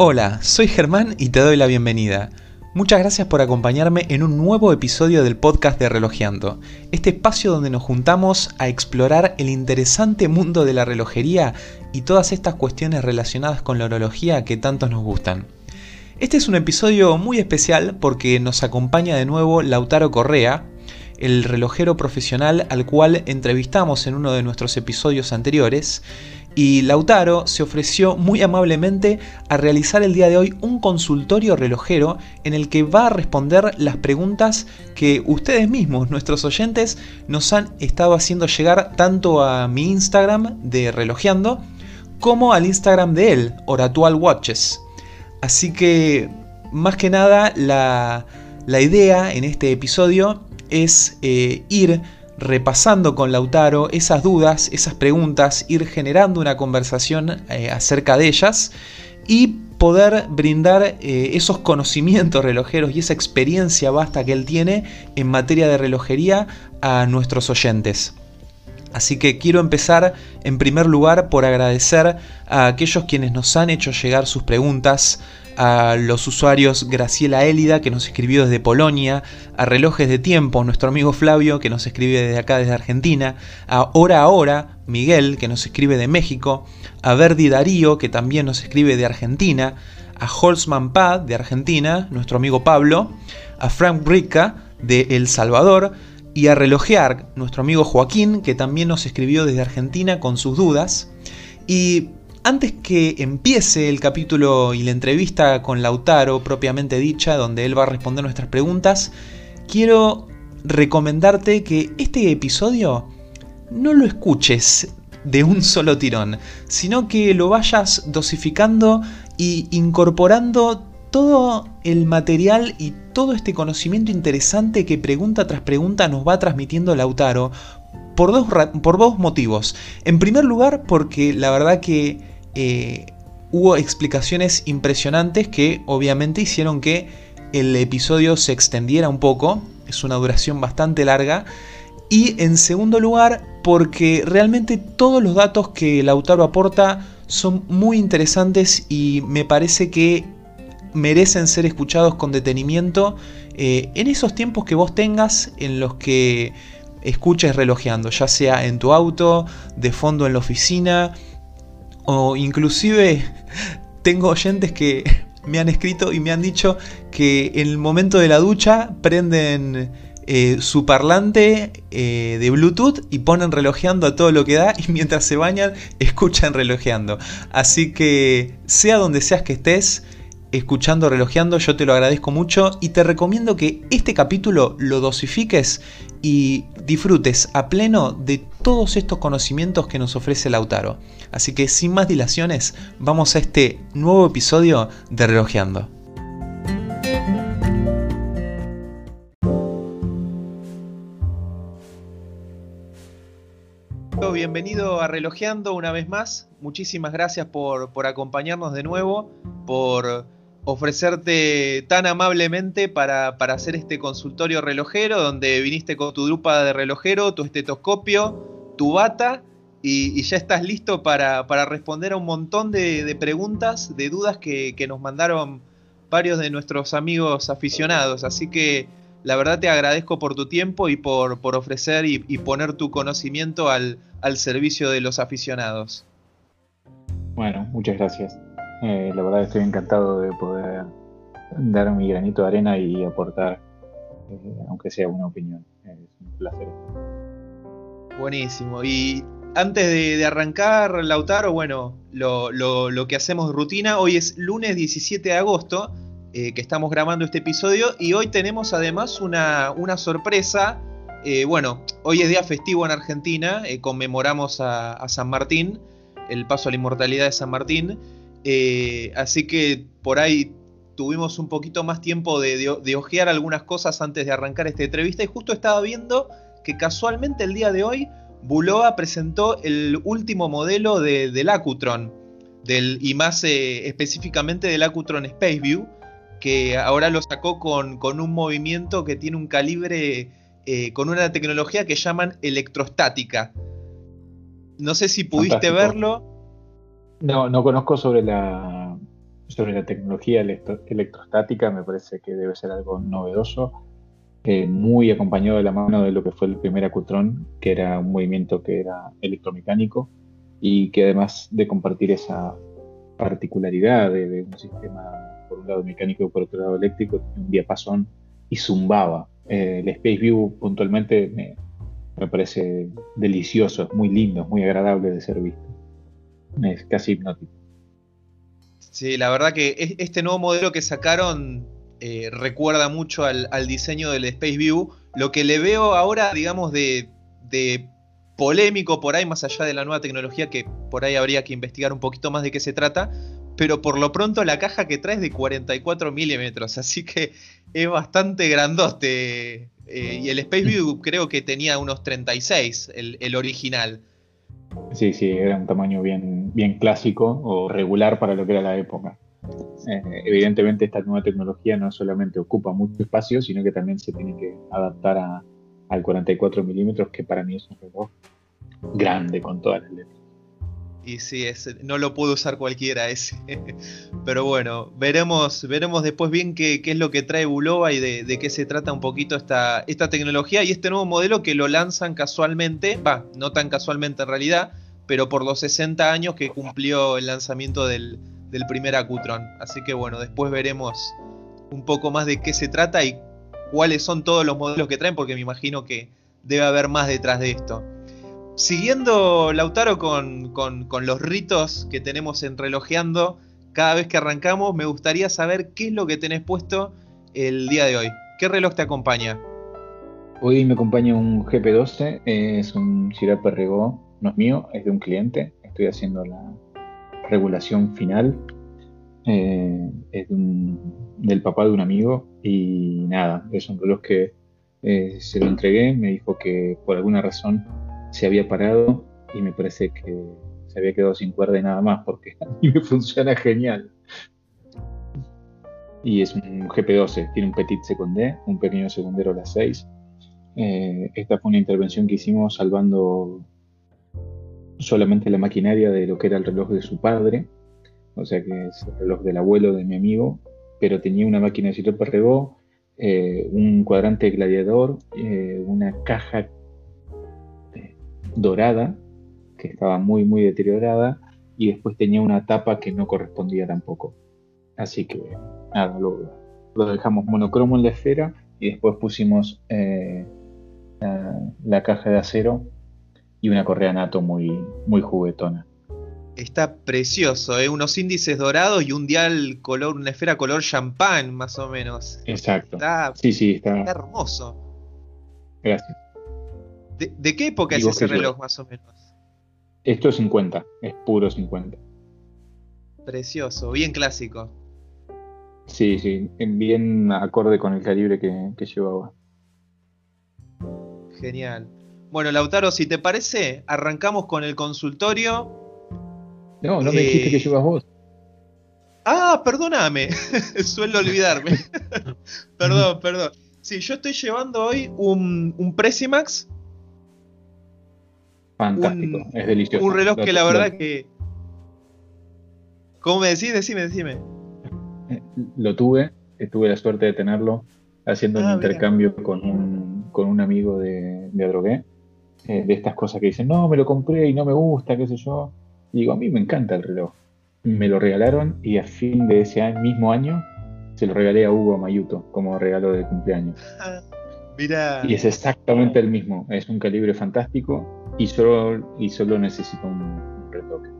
Hola, soy Germán y te doy la bienvenida. Muchas gracias por acompañarme en un nuevo episodio del podcast de Relojeando, este espacio donde nos juntamos a explorar el interesante mundo de la relojería y todas estas cuestiones relacionadas con la horología que tanto nos gustan. Este es un episodio muy especial porque nos acompaña de nuevo Lautaro Correa, el relojero profesional al cual entrevistamos en uno de nuestros episodios anteriores, y Lautaro se ofreció muy amablemente a realizar el día de hoy un consultorio relojero en el que va a responder las preguntas que ustedes mismos, nuestros oyentes, nos han estado haciendo llegar tanto a mi Instagram de Relojeando como al Instagram de él, Oratual Watches. Así que, más que nada, la, idea en este episodio es eh, ir repasando con Lautaro esas dudas, esas preguntas, ir generando una conversación eh, acerca de ellas y poder brindar eh, esos conocimientos relojeros y esa experiencia vasta que él tiene en materia de relojería a nuestros oyentes. Así que quiero empezar en primer lugar por agradecer a aquellos quienes nos han hecho llegar sus preguntas, a los usuarios Graciela Élida, que nos escribió desde Polonia, a Relojes de Tiempo, nuestro amigo Flavio, que nos escribe desde acá, desde Argentina, a Hora a Miguel, que nos escribe de México, a Verdi Darío, que también nos escribe de Argentina, a Holzman Pad, de Argentina, nuestro amigo Pablo, a Frank Rica, de El Salvador, y a Relojear, nuestro amigo Joaquín, que también nos escribió desde Argentina con sus dudas. Y antes que empiece el capítulo y la entrevista con Lautaro propiamente dicha, donde él va a responder nuestras preguntas, quiero recomendarte que este episodio no lo escuches de un solo tirón, sino que lo vayas dosificando y incorporando todo el material y todo este conocimiento interesante que pregunta tras pregunta nos va transmitiendo Lautaro por dos, por dos motivos. En primer lugar, porque la verdad que eh, hubo explicaciones impresionantes que obviamente hicieron que el episodio se extendiera un poco. Es una duración bastante larga. Y en segundo lugar, porque realmente todos los datos que Lautaro aporta son muy interesantes y me parece que merecen ser escuchados con detenimiento eh, en esos tiempos que vos tengas en los que escuches relojeando, ya sea en tu auto, de fondo en la oficina, o inclusive tengo oyentes que me han escrito y me han dicho que en el momento de la ducha prenden eh, su parlante eh, de Bluetooth y ponen relojeando a todo lo que da y mientras se bañan escuchan relojeando. Así que sea donde seas que estés, escuchando Relojeando, yo te lo agradezco mucho y te recomiendo que este capítulo lo dosifiques y disfrutes a pleno de todos estos conocimientos que nos ofrece Lautaro. Así que sin más dilaciones, vamos a este nuevo episodio de Relojeando. Bienvenido a Relojeando una vez más. Muchísimas gracias por, por acompañarnos de nuevo, por ofrecerte tan amablemente para, hacer este consultorio relojero, donde viniste con tu drupa de relojero, tu estetoscopio, tu bata, y, ya estás listo para, responder a un montón de, preguntas, de dudas que, nos mandaron varios de nuestros amigos aficionados. Así que la verdad te agradezco por tu tiempo y por, ofrecer y, poner tu conocimiento al, al servicio de los aficionados. Bueno, muchas gracias. Eh, la verdad estoy encantado de poder dar mi granito de arena y aportar, eh, aunque sea una opinión. Es un placer. Buenísimo. Y antes de, arrancar, Lautaro, bueno, lo, que hacemos rutina, hoy es lunes 17 de agosto, eh, que estamos grabando este episodio, y hoy tenemos además una, sorpresa. bueno, hoy es día festivo en Argentina, conmemoramos a San Martín, el paso a la inmortalidad de San Martín. Eh, así que por ahí tuvimos un poquito más tiempo de, ojear algunas cosas antes de arrancar esta entrevista y justo estaba viendo que casualmente el día de hoy Buloa presentó el último modelo del Acutron, del, y más eh, específicamente del Acutron Spaceview, que ahora lo sacó con, un movimiento que tiene un calibre, eh, con una tecnología que llaman electrostática. No sé si pudiste verlo. No, no conozco sobre la sobre la tecnología electrostática, me parece que debe ser algo novedoso, eh, muy acompañado de la mano de lo que fue el primer Acutron, que era un movimiento que era electromecánico y que además de compartir esa particularidad de, un sistema por un lado mecánico y por otro lado eléctrico, un diapasón y zumbaba. Eh, el Space View puntualmente me, me parece delicioso, es muy lindo, es muy agradable de ser visto. Es casi hipnótico. Sí, la verdad que este nuevo modelo que sacaron eh, recuerda mucho al, diseño del Space View. Lo que le veo ahora, digamos, de, polémico por ahí, más allá de la nueva tecnología, que por ahí habría que investigar un poquito más de qué se trata. Pero por lo pronto la caja que trae es de 44 milímetros, así que es bastante grandote. Eh, y el Space View creo que tenía unos 36, el original. Sí, sí, era un tamaño bien, bien clásico o regular para lo que era la época. Eh, evidentemente esta nueva tecnología no solamente ocupa mucho espacio, sino que también se tiene que adaptar a, al 44 milímetros, que para mí es un reloj grande con todas las letras. Y sí, no lo pudo usar cualquiera ese. Pero bueno, veremos, veremos después bien qué, es lo que trae Bulova y de, qué se trata un poquito esta, esta tecnología y este nuevo modelo que lo lanzan casualmente, va, no tan casualmente en realidad, pero por los 60 años que cumplió el lanzamiento del, del primer Acutron. Así que bueno, después veremos un poco más de qué se trata y cuáles son todos los modelos que traen, porque me imagino que debe haber más detrás de esto. Siguiendo, Lautaro, con, los ritos que tenemos en relojeando, cada vez que arrancamos, me gustaría saber qué es lo que tenés puesto el día de hoy. ¿Qué reloj te acompaña? Hoy me acompaña un GP12, es un Girard Perregaux, no es mío, es de un cliente. Estoy haciendo la regulación final. Eh, es del papá de un amigo y nada, es un reloj que eh, se lo entregué, me dijo que por alguna razón se había parado y me parece que se había quedado sin cuerda y nada más porque a mí me funciona genial. Y es un GP12, tiene un Petit Secondé, un pequeño segundero a las 6. Eh, esta fue una intervención que hicimos salvando solamente la maquinaria de lo que era el reloj de su padre, o sea que es el reloj del abuelo de mi amigo, pero tenía una máquina de Cito Perregó, eh, un cuadrante gladiador, eh, una caja dorada, que estaba muy, muy deteriorada, y después tenía una tapa que no correspondía tampoco. Así que nada, lo, dejamos monocromo en la esfera y después pusimos eh, la, caja de acero y una correa nato muy, muy juguetona. Está precioso, ¿eh? unos índices dorados y un dial color, una esfera color champán, más o menos. Exacto. sí, sí, está hermoso. Gracias. ¿De, qué época es ese reloj más o menos? Esto es 50, es puro 50. Precioso, bien clásico. Sí, sí, bien acorde con el calibre que, llevaba. Genial. Bueno, Lautaro, si te parece, arrancamos con el consultorio. No, no me dijiste que eh, llevas vos. Ah, perdóname, suelo olvidarme. perdón, perdón. Sí, yo estoy llevando hoy un, un Presimax Fantástico, es delicioso. Un reloj que la verdad que. ¿Cómo me decís? Decime, decime. Lo tuve, tuve la suerte de tenerlo haciendo un ah, intercambio con un, con un amigo de, de Adrogué, eh, de estas cosas que dicen, no, me lo compré y no me gusta, qué sé yo. Y digo, a mí me encanta el reloj. Me lo regalaron y a fin de ese mismo año se lo regalé a Hugo Mayuto como regalo de cumpleaños. Mira. Y es exactamente el mismo. Es un calibre fantástico y solo, y solo un, retoque.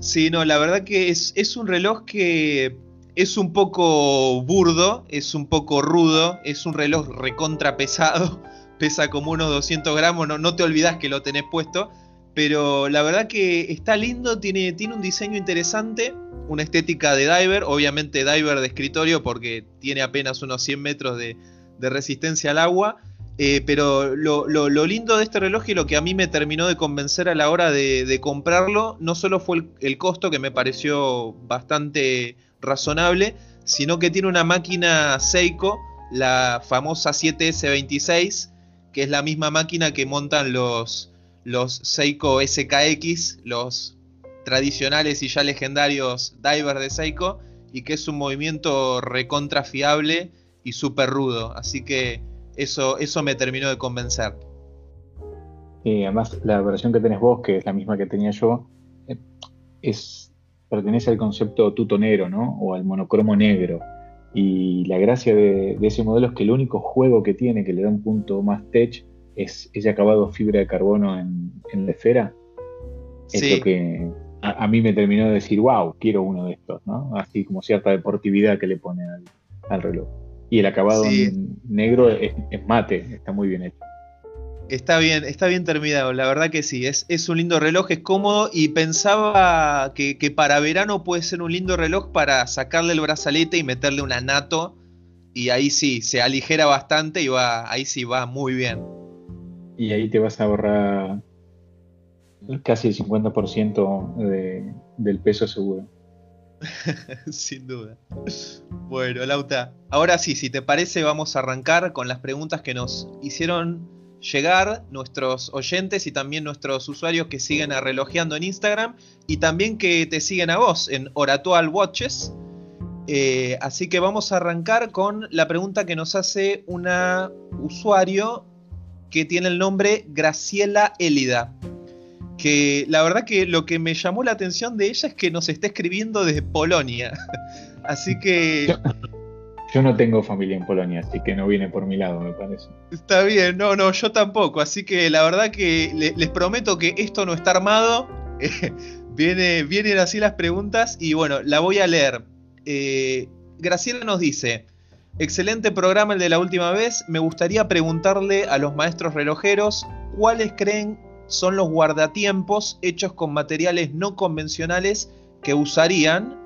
Sí, no, la verdad que es, es un reloj que es un poco burdo, es un poco rudo, es un reloj recontra pesado, pesa como unos 200 gramos, no, no te olvidas que lo tenés puesto, pero la verdad que está lindo, tiene, tiene un diseño interesante, una estética de diver, obviamente diver de escritorio porque tiene apenas unos 100 metros de, de resistencia al agua, eh, pero lo, lindo de este reloj y lo que a mí me terminó de convencer a la hora de, comprarlo, no solo fue el, costo, que me pareció bastante razonable, sino que tiene una máquina Seiko, la famosa 7S26, que es la misma máquina que montan los, los Seiko SKX, los tradicionales y ya legendarios divers de Seiko y que es un movimiento recontrafiable y súper rudo. Así que eso, eso me terminó de convencer. Y además, la versión que tenés vos, que es la misma que tenía yo, eh, es, pertenece al concepto tutonero, ¿no? O al monocromo negro. Y la gracia de, ese modelo es que el único juego que tiene, que le da un punto más tech, es ese acabado fibra de carbono en, la esfera. Es lo que a, mí me terminó de decir, wow, quiero uno de estos, ¿no? Así como cierta deportividad que le pone al, reloj. Y el acabado negro es, mate, está muy bien hecho. Está bien, está bien terminado, la verdad que sí, es, es un lindo reloj, es cómodo y pensaba que, para verano puede ser un lindo reloj para sacarle el brazalete y meterle una nato y ahí sí, se aligera bastante y va, ahí sí va muy bien. Y ahí te vas a ahorrar casi el 50% de, del peso seguro. Sin duda. Bueno, Lauta, ahora sí, si te parece, vamos a arrancar con las preguntas que nos hicieron llegar nuestros oyentes y también nuestros usuarios que siguen a Relojeando en Instagram y también que te siguen a vos en Oratual Watches. Eh, así que vamos a arrancar con la pregunta que nos hace una usuario que tiene el nombre Graciela Elida. Que la verdad que lo que me llamó la atención de ella es que nos está escribiendo desde Polonia. Así que yo no tengo familia en Polonia, así que no viene por mi lado, me parece. Está bien, no, no, yo tampoco. Así que la verdad que les prometo que esto no está armado. viene, vienen así las preguntas y bueno, la voy a leer. Eh, Graciela nos dice, excelente programa el de la última vez. Me gustaría preguntarle a los maestros relojeros cuáles creen son los guardatiempos hechos con materiales no convencionales que usarían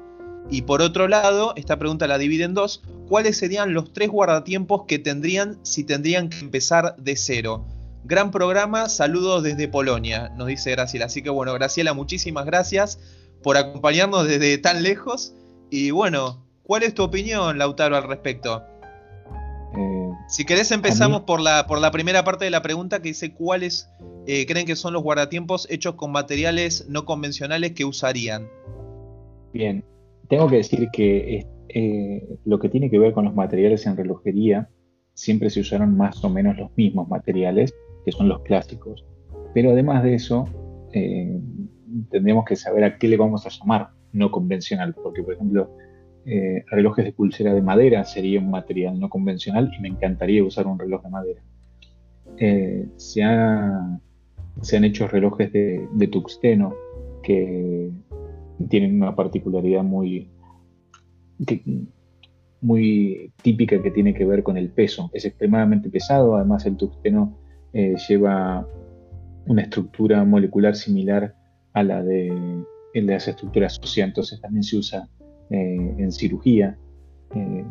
y por otro lado, esta pregunta la divide en dos. ¿Cuáles serían los tres guardatiempos que tendrían si tendrían que empezar de cero? Gran programa, saludos desde Polonia, nos dice Graciela. Así que bueno, Graciela, muchísimas gracias por acompañarnos desde tan lejos. Y bueno, ¿cuál es tu opinión, Lautaro, al respecto? Si querés empezamos por, la, por la primera parte de la pregunta que dice cuáles eh, creen que son los guardatiempos hechos con materiales no convencionales que usarían. Bien, tengo que decir que eh, lo que tiene que ver con los materiales en relojería, siempre se usaron más o menos los mismos materiales, que son los clásicos. Pero además de eso, eh, tendríamos que saber a qué le vamos a llamar no convencional, porque por ejemplo, eh, relojes de pulsera de madera sería un material no convencional y me encantaría usar un reloj de madera. se, han hecho relojes de, de tuxteno que tienen una particularidad muy, muy típica que tiene que ver con el peso. Es extremadamente pesado, además el tuxteno eh, lleva una estructura molecular similar a la de, las estructuras óseas, entonces también se usa eh, en cirugía. Eh,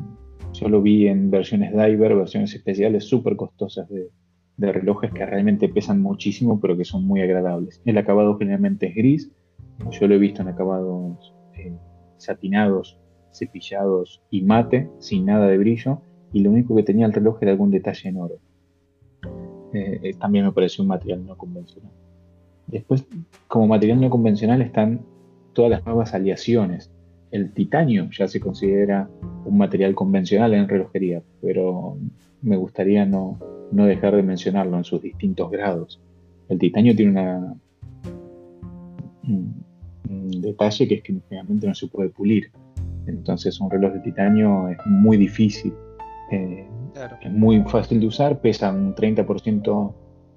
yo lo vi en versiones diver, versiones especiales súper costosas de, de relojes que realmente pesan muchísimo, pero que son muy agradables. El acabado generalmente es gris, yo lo he visto en acabados eh, satinados, cepillados y mate, sin nada de brillo, y lo único que tenía el reloj era algún detalle en oro. Eh, eh, también me pareció un material no convencional. Después, como material no convencional están todas las nuevas aleaciones. El titanio ya se considera un material convencional en relojería, pero me gustaría no, no dejar de mencionarlo en sus distintos grados. El titanio tiene una, detalle que es que generalmente no se puede pulir. Entonces un reloj de titanio es muy difícil. Eh, es muy fácil de usar, pesa un 30%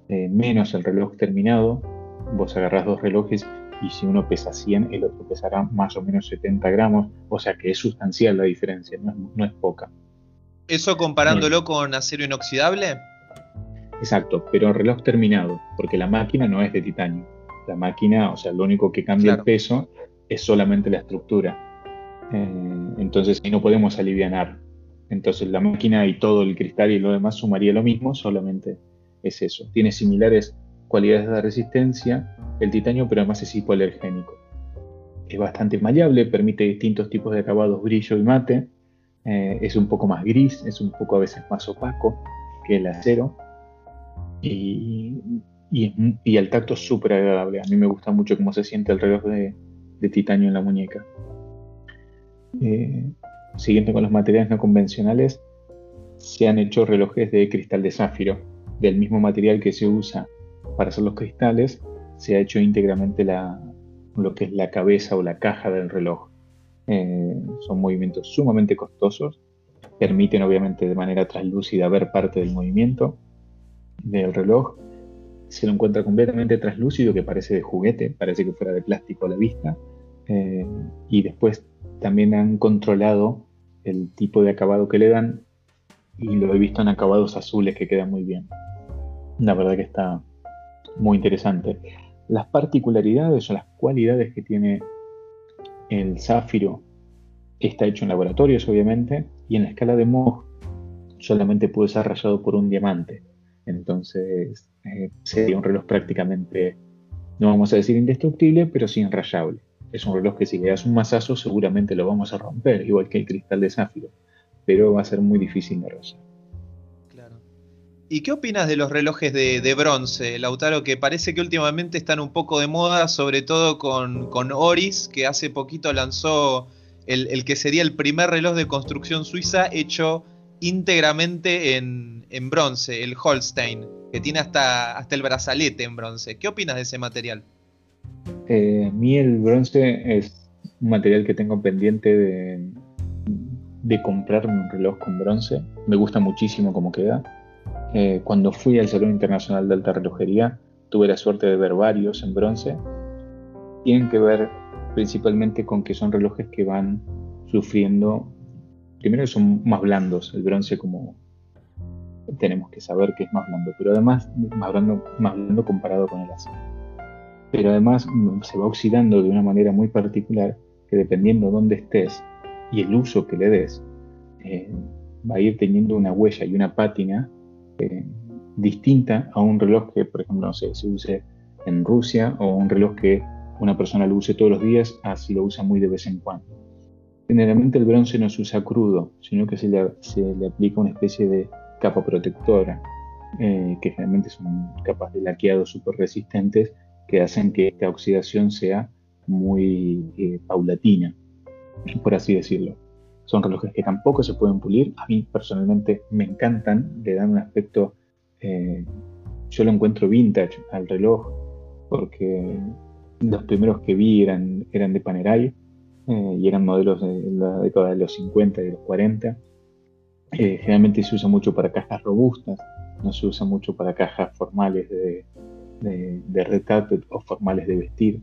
eh, menos el reloj terminado. Vos agarrás dos relojes y si uno pesa 100, el otro pesará más o menos 70 gramos. O sea que es sustancial la diferencia, no es, poca. ¿Eso comparándolo con acero inoxidable? Exacto, pero reloj terminado, porque la máquina no es de titanio. La máquina, o sea, lo único que cambia el peso es solamente la estructura. Eh, entonces ahí no podemos aliviar. Entonces la máquina y todo el cristal y lo demás sumaría lo mismo, solamente es eso. Tiene similares cualidades de resistencia el titanio, pero además es hipoalergénico. Es bastante maleable, permite distintos tipos de acabados brillo y mate. Eh, es un poco más gris, es un poco a veces más opaco que el acero. Y y, y el tacto es súper agradable. A mí me gusta mucho cómo se siente el reloj de, titanio en la muñeca. Eh, siguiendo con los materiales no convencionales, se han hecho relojes de cristal de zafiro, del mismo material que se usa para hacer los cristales, se ha hecho íntegramente lo que es la cabeza o la caja del reloj. Eh, son movimientos sumamente costosos, permiten obviamente de manera translúcida ver parte del movimiento del reloj. Se lo encuentra completamente translúcido, que parece de juguete, parece que fuera de plástico a la vista. Eh, y después también han controlado el tipo de acabado que le dan y lo he visto en acabados azules que quedan muy bien. La verdad que está muy interesante. Las particularidades o las cualidades que tiene el zafiro está hecho en laboratorios, obviamente, y en la escala de Mohs solamente puede ser rayado por un diamante. Entonces eh, sería un reloj prácticamente, no vamos a decir indestructible, pero sí enrayable. Es un reloj que si le das un mazazo seguramente lo vamos a romper, igual que el cristal de zafiro, pero va a ser muy difícil de rayar. ¿Y qué opinas de los relojes de, bronce, Lautaro, que parece que últimamente están un poco de moda, sobre todo con, Oris, que hace poquito lanzó el, que sería el primer reloj de construcción suiza hecho íntegramente en, bronce, el Holstein, que tiene hasta, hasta el brazalete en bronce. ¿Qué opinas de ese material? Eh, a mí el bronce es un material que tengo pendiente de, de comprarme un reloj con bronce. Me gusta muchísimo cómo queda eh, cuando fui al Salón Internacional de Alta Relojería, tuve la suerte de ver varios en bronce. Tienen que ver principalmente con que son relojes que van sufriendo, primero son más blandos, el bronce como tenemos que saber que es más blando, pero además más blando, más blando comparado con el acero. Pero además se va oxidando de una manera muy particular que dependiendo de dónde estés y el uso que le des, eh, va a ir teniendo una huella y una pátina eh, distinta a un reloj que, por ejemplo, no sé, se use en Rusia o un reloj que una persona lo use todos los días, así lo usa muy de vez en cuando. Generalmente el bronce no se usa crudo, sino que se le, aplica una especie de capa protectora, eh, que generalmente son capas de laqueado súper resistentes que hacen que esta oxidación sea muy eh, paulatina, por así decirlo. Son relojes que tampoco se pueden pulir. A mí personalmente me encantan, le dan un aspecto, eh, yo lo encuentro vintage al reloj, porque los primeros que vi eran, eran de Panerai eh, y eran modelos de la década de los 50 y de los 40. Eh, generalmente se usa mucho para cajas robustas, no se usa mucho para cajas formales de, de, red carpet o formales de vestir.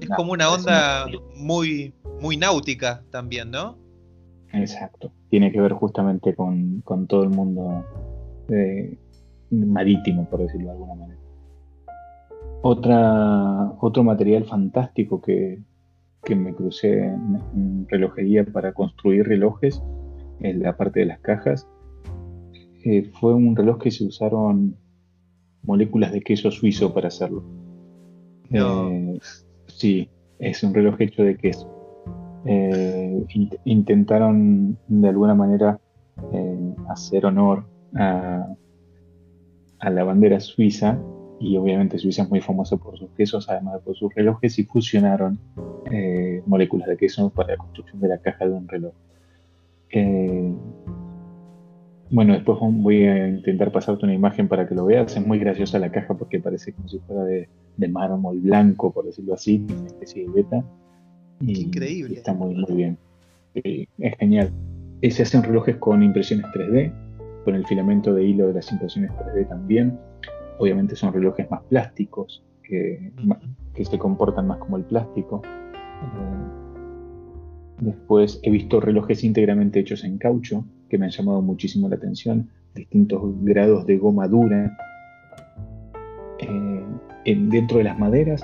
es como una onda muy, muy náutica también, ¿no? Exacto. Tiene que ver justamente con, todo el mundo eh, marítimo, por decirlo de alguna manera. Otra, otro material fantástico que, me crucé en, relojería para construir relojes, en la parte de las cajas, eh, fue un reloj que se usaron moléculas de queso suizo para hacerlo. Eh, sí, es un reloj hecho de queso. Eh, intentaron de alguna manera eh, hacer honor a, la bandera suiza y obviamente Suiza es muy famosa por sus quesos, además de por sus relojes, y fusionaron eh, moléculas de queso para la construcción de la caja de un reloj. bueno, después voy a intentar pasarte una imagen para que lo veas. Es muy graciosa la caja porque parece como si fuera de, de mármol blanco, por decirlo así, una especie de beta. Increíble. Está muy, muy bien. es genial. Se hacen relojes con impresiones 3D, con el filamento de hilo de las impresiones 3D también. Obviamente son relojes más plásticos, que, que se comportan más como el plástico. Eh, después he visto relojes íntegramente hechos en caucho, que me han llamado muchísimo la atención, distintos grados de goma dura. Eh, dentro de las maderas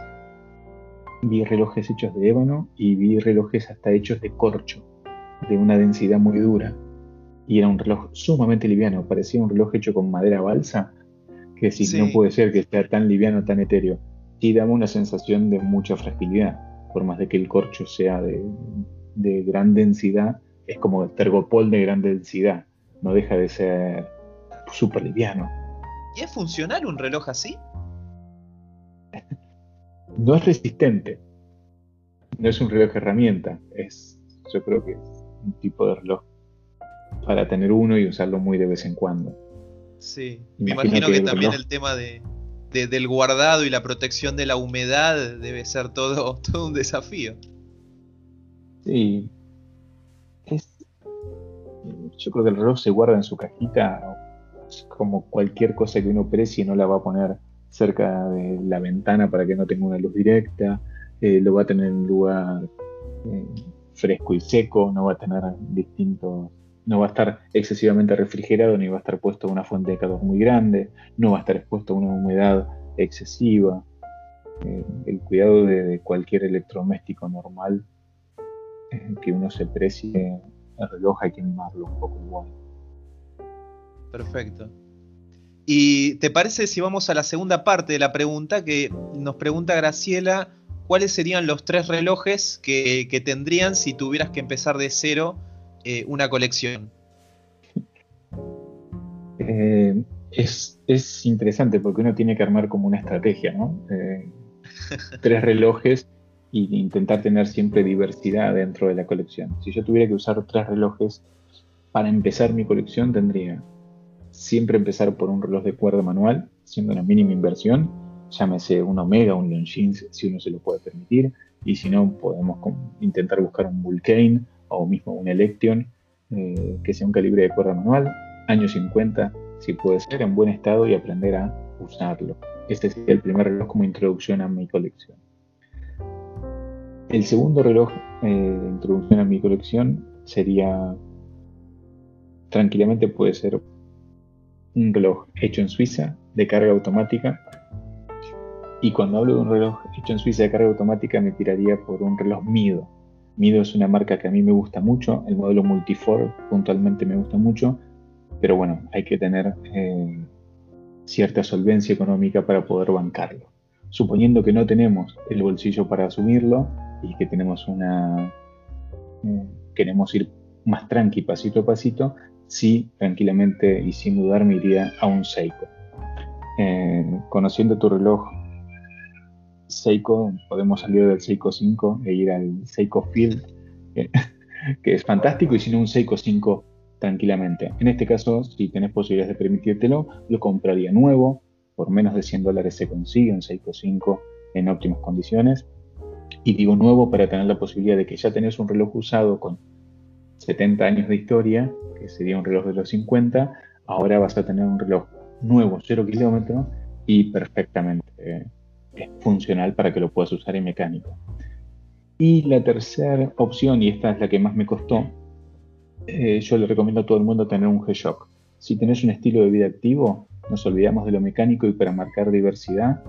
vi relojes hechos de ébano y vi relojes hasta hechos de corcho, de una densidad muy dura. Y era un reloj sumamente liviano, parecía un reloj hecho con madera balsa, que si no puede ser que sea tan liviano, tan etéreo. Y daba una sensación de mucha fragilidad, por más de que el corcho sea de, de gran densidad, es como el tergopol de gran densidad, no deja de ser súper liviano. ¿Y es funcional un reloj así? No es resistente. no es un reloj herramienta, es, yo creo que es un tipo de reloj para tener uno y usarlo muy de vez en cuando. Sí, me imagino, que, también el tema de, del guardado y la protección de la humedad debe ser todo, todo un desafío. Sí. yo creo que el reloj se guarda en su cajita como cualquier cosa que uno precie, no la va a poner cerca de la ventana para que no tenga una luz directa, eh, lo va a tener en un lugar eh, fresco y seco, no va a tener distintos, no va a estar excesivamente refrigerado ni va a estar puesto a una fuente de calor muy grande, no va a estar expuesto a una humedad excesiva. Eh, el cuidado de, cualquier electrodoméstico normal que uno se precie el reloj hay que mimarlo un poco igual. Perfecto. ¿Y te parece si vamos a la segunda parte de la pregunta que nos pregunta Graciela, cuáles serían los tres relojes que, tendrían si tuvieras que empezar de cero eh, una colección? Eh, es, interesante porque uno tiene que armar como una estrategia, ¿no? Eh, tres relojes e intentar tener siempre diversidad dentro de la colección. Si yo tuviera que usar tres relojes para empezar mi colección, tendría siempre empezar por un reloj de cuerda manual, siendo una mínima inversión, llámese un Omega, un Longines, si uno se lo puede permitir, y si no, podemos intentar buscar un Vulcane o mismo un Electron, eh, que sea un calibre de cuerda manual, año 50, si puede ser, en buen estado y aprender a usarlo. Este sería el primer reloj como introducción a mi colección. El segundo reloj eh, de introducción a mi colección sería, tranquilamente puede ser un reloj hecho en Suiza de carga automática. Y cuando hablo de un reloj hecho en Suiza de carga automática me tiraría por un reloj Mido. Mido es una marca que a mí me gusta mucho, el modelo Multifor puntualmente me gusta mucho, pero bueno, hay que tener eh, cierta solvencia económica para poder bancarlo. Suponiendo que no tenemos el bolsillo para asumirlo y que tenemos una... Eh, queremos ir más tranqui pasito a pasito, sí, tranquilamente y sin dudar me iría a un Seiko. Eh, conociendo tu reloj Seiko, podemos salir del Seiko 5 e ir al Seiko Field, que, es fantástico, y si no un Seiko 5 tranquilamente. En este caso, si tenés posibilidades de permitírtelo, lo compraría nuevo, por menos de 100 dólares se consigue un Seiko 5 en óptimas condiciones. Y digo nuevo para tener la posibilidad de que ya tenés un reloj usado con 70 años de historia, que sería un reloj de los 50, ahora vas a tener un reloj nuevo, 0 kilómetros y perfectamente eh, funcional para que lo puedas usar en mecánico. Y la tercera opción, y esta es la que más me costó, eh, yo le recomiendo a todo el mundo tener un G-Shock. Si tenés un estilo de vida activo, nos olvidamos de lo mecánico y para marcar diversidad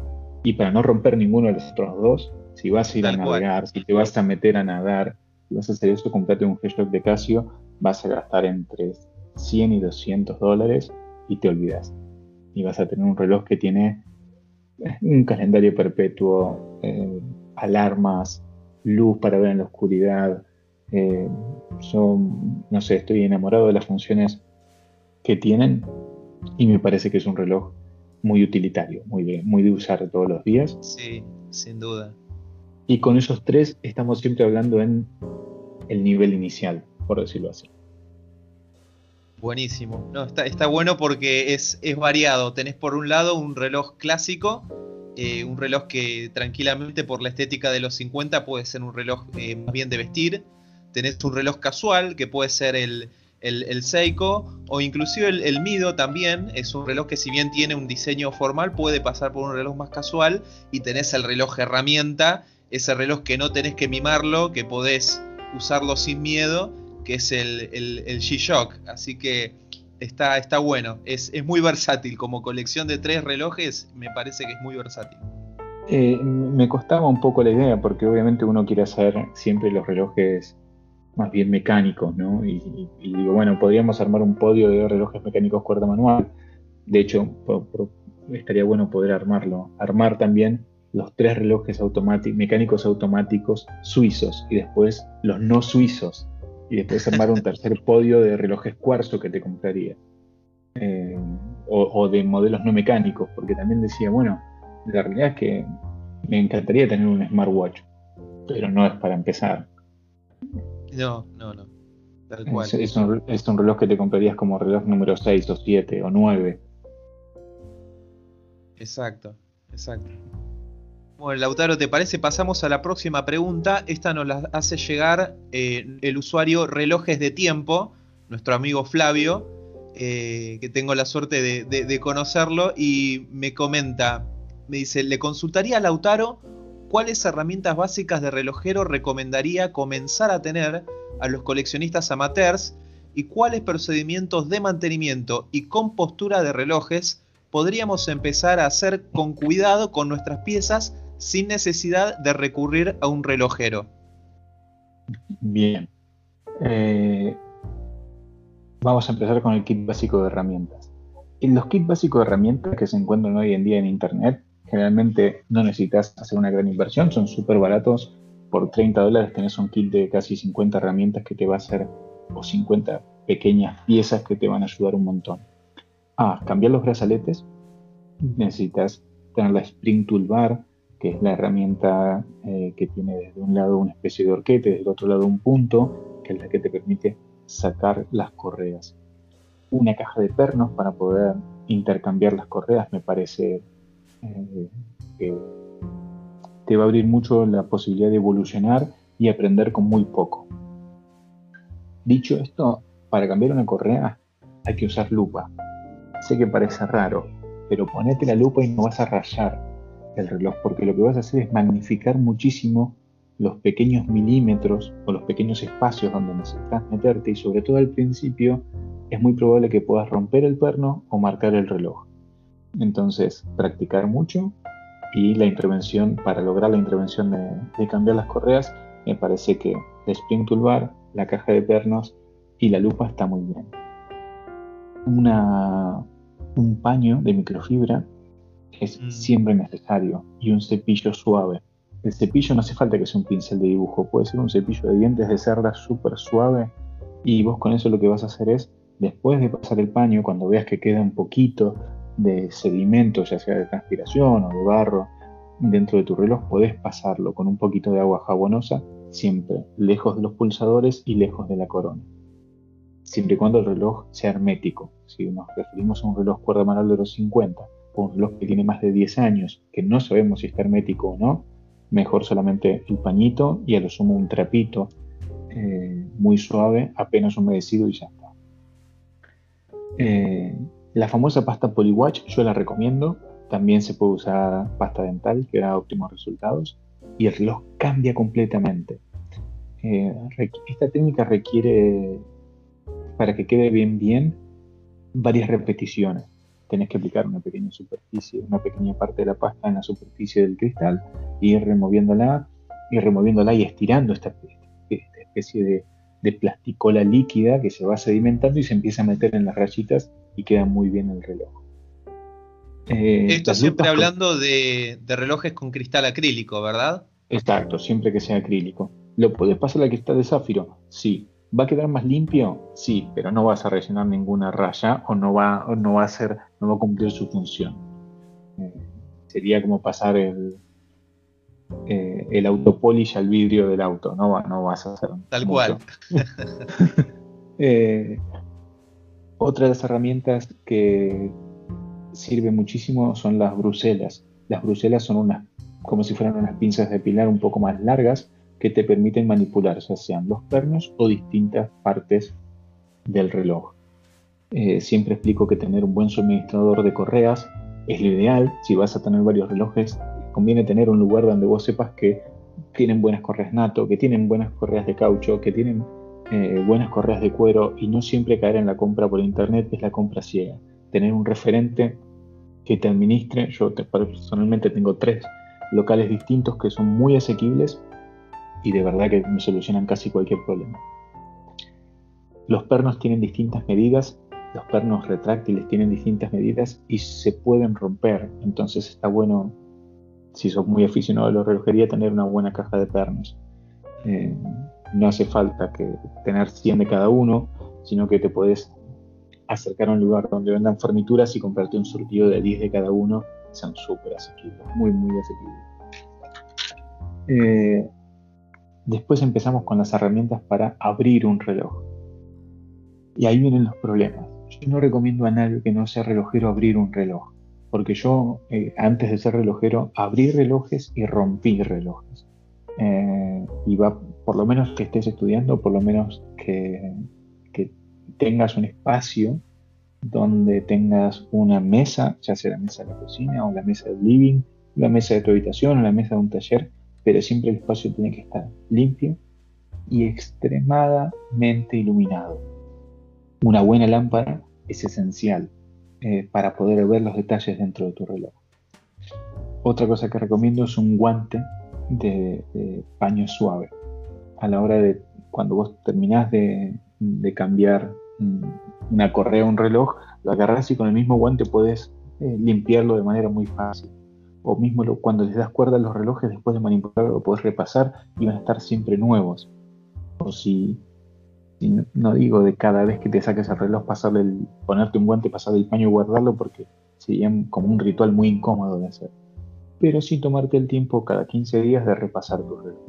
y para no romper ninguno de los otros dos, si vas a ir a navegar, si te vas a meter a nadar, si vas a hacer esto, comprate un G-Shock de Casio, vas a gastar entre 100 y 200 dólares y te olvidas. Y vas a tener un reloj que tiene eh, un calendario perpetuo, eh, alarmas, luz para ver en la oscuridad. Eh, yo, no sé, estoy enamorado de las funciones que tienen y me parece que es un reloj muy utilitario, muy muy de usar todos los días. Sí, sin duda. Y con esos tres estamos siempre hablando en el nivel inicial, por decirlo así. Buenísimo. No, está, está bueno porque es, es, variado. Tenés por un lado un reloj clásico, eh, un reloj que tranquilamente por la estética de los 50 puede ser un reloj eh, más bien de vestir. Tenés un reloj casual que puede ser el, el, Seiko o inclusive el, el, Mido también. Es un reloj que si bien tiene un diseño formal puede pasar por un reloj más casual. Y tenés el reloj herramienta ese reloj que no tenés que mimarlo, que podés usarlo sin miedo, que es el, el, G-Shock. Así que está, está bueno, es, muy versátil. Como colección de tres relojes, me parece que es muy versátil. Eh, me costaba un poco la idea, porque obviamente uno quiere hacer siempre los relojes más bien mecánicos, ¿no? Y, digo, bueno, podríamos armar un podio de relojes mecánicos cuerda manual. De hecho, estaría bueno poder armarlo. Armar también los tres relojes mecánicos automáticos suizos y después los no suizos y después armar un tercer podio de relojes cuarzo que te compraría eh, o, de modelos no mecánicos porque también decía bueno la realidad es que me encantaría tener un smartwatch pero no es para empezar. No, no, no. Es, un, reloj que te comprarías como reloj número 6 o 7 o 9. Exacto, exacto. Bueno, Lautaro, ¿te parece? Pasamos a la próxima pregunta. Esta nos la hace llegar eh, el usuario Relojes de Tiempo, nuestro amigo Flavio, eh, que tengo la suerte de, conocerlo, y me comenta, me dice, le consultaría a Lautaro cuáles herramientas básicas de relojero recomendaría comenzar a tener a los coleccionistas amateurs y cuáles procedimientos de mantenimiento y compostura de relojes podríamos empezar a hacer con cuidado con nuestras piezas sin necesidad de recurrir a un relojero. Bien. Eh, vamos a empezar con el kit básico de herramientas. En los kits básicos de herramientas que se encuentran hoy en día en Internet, generalmente no necesitas hacer una gran inversión, son súper baratos. Por 30 dólares tenés un kit de casi 50 herramientas que te va a hacer, o 50 pequeñas piezas que te van a ayudar un montón. Ah, cambiar los brazaletes. Necesitas tener la Spring Toolbar, que es la herramienta eh, que tiene desde un lado una especie de horquete, desde el otro lado un punto, que es la que te permite sacar las correas. Una caja de pernos para poder intercambiar las correas me parece eh, que te va a abrir mucho la posibilidad de evolucionar y aprender con muy poco. Dicho esto, para cambiar una correa hay que usar lupa. Sé que parece raro, pero ponete la lupa y no vas a rayar el reloj, porque lo que vas a hacer es magnificar muchísimo los pequeños milímetros o los pequeños espacios donde necesitas meterte y sobre todo al principio es muy probable que puedas romper el perno o marcar el reloj. Entonces, practicar mucho y la intervención, para lograr la intervención de, cambiar las correas, me parece que el Spring Toolbar, la caja de pernos y la lupa está muy bien. un paño de microfibra es mm. siempre necesario y un cepillo suave. El cepillo no hace falta que sea un pincel de dibujo, puede ser un cepillo de dientes de cerda súper suave y vos con eso lo que vas a hacer es, después de pasar el paño, cuando veas que queda un poquito de sedimento, ya sea de transpiración o de barro, dentro de tu reloj, podés pasarlo con un poquito de agua jabonosa, siempre lejos de los pulsadores y lejos de la corona. Siempre y cuando el reloj sea hermético. Si nos referimos a un reloj cuerda manual de los 50 o un que tiene más de 10 años, que no sabemos si está hermético o no, mejor solamente el pañito y a lo sumo un trapito eh, muy suave, apenas humedecido y ya está. Eh, la famosa pasta Polywatch yo la recomiendo. También se puede usar pasta dental que da óptimos resultados. Y el reloj cambia completamente. Eh, esta técnica requiere, para que quede bien bien, varias repeticiones. Tenés que aplicar una pequeña superficie, una pequeña parte de la pasta en la superficie del cristal, y ir removiéndola, y removiéndola y estirando esta, especie de, de plasticola líquida que se va sedimentando y se empieza a meter en las rayitas y queda muy bien el reloj. Eh, Esto siempre hablando de, relojes con cristal acrílico, ¿verdad? Exacto, siempre que sea acrílico. ¿Lo puedes pasar al cristal de zafiro? Sí. ¿Va a quedar más limpio? Sí, pero no vas a rellenar ninguna raya o no va, no va a ser, no va a cumplir su función. Eh, sería como pasar el, eh, el autopolish al vidrio del auto, no, no vas a hacer. Tal cual. eh, otra de las herramientas que sirve muchísimo son las bruselas. Las bruselas son unas, como si fueran unas pinzas de pilar un poco más largas que te permiten manipular, ya sean los pernos o distintas partes del reloj. Eh, siempre explico que tener un buen suministrador de correas es lo ideal. Si vas a tener varios relojes, conviene tener un lugar donde vos sepas que tienen buenas correas NATO, que tienen buenas correas de caucho, que tienen eh, buenas correas de cuero y no siempre caer en la compra por internet es la compra ciega. Tener un referente que te administre, yo personalmente tengo tres locales distintos que son muy asequibles y de verdad que me solucionan casi cualquier problema. Los pernos tienen distintas medidas, los pernos retráctiles tienen distintas medidas y se pueden romper, entonces está bueno, si sos muy aficionado a la relojería, tener una buena caja de pernos. Eh, no hace falta que tener 100 de cada uno, sino que te puedes acercar a un lugar donde vendan fornituras y comprarte un surtido de 10 de cada uno, sean súper asequibles, muy, muy asequibles. Eh, Después empezamos con las herramientas para abrir un reloj. Y ahí vienen los problemas. Yo no recomiendo a nadie que no sea relojero abrir un reloj, porque yo eh, antes de ser relojero abrí relojes y rompí relojes. Eh, y va, por lo menos que estés estudiando, por lo menos que, que tengas un espacio donde tengas una mesa, ya sea la mesa de la cocina o la mesa del living, la mesa de tu habitación o la mesa de un taller, pero siempre el espacio tiene que estar limpio y extremadamente iluminado. Una buena lámpara es esencial eh, para poder ver los detalles dentro de tu reloj. Otra cosa que recomiendo es un guante de, paño suave. A la hora de cuando vos terminás de, cambiar una correa o un reloj, lo agarras y con el mismo guante puedes eh, limpiarlo de manera muy fácil o mismo cuando les das cuerda a los relojes después de manipularlo lo puedes repasar y van a estar siempre nuevos. O si, no, digo de cada vez que te saques el reloj pasarle el, ponerte un guante, pasarle el paño y guardarlo porque sería como un ritual muy incómodo de hacer. Pero sí tomarte el tiempo cada 15 días de repasar tu reloj.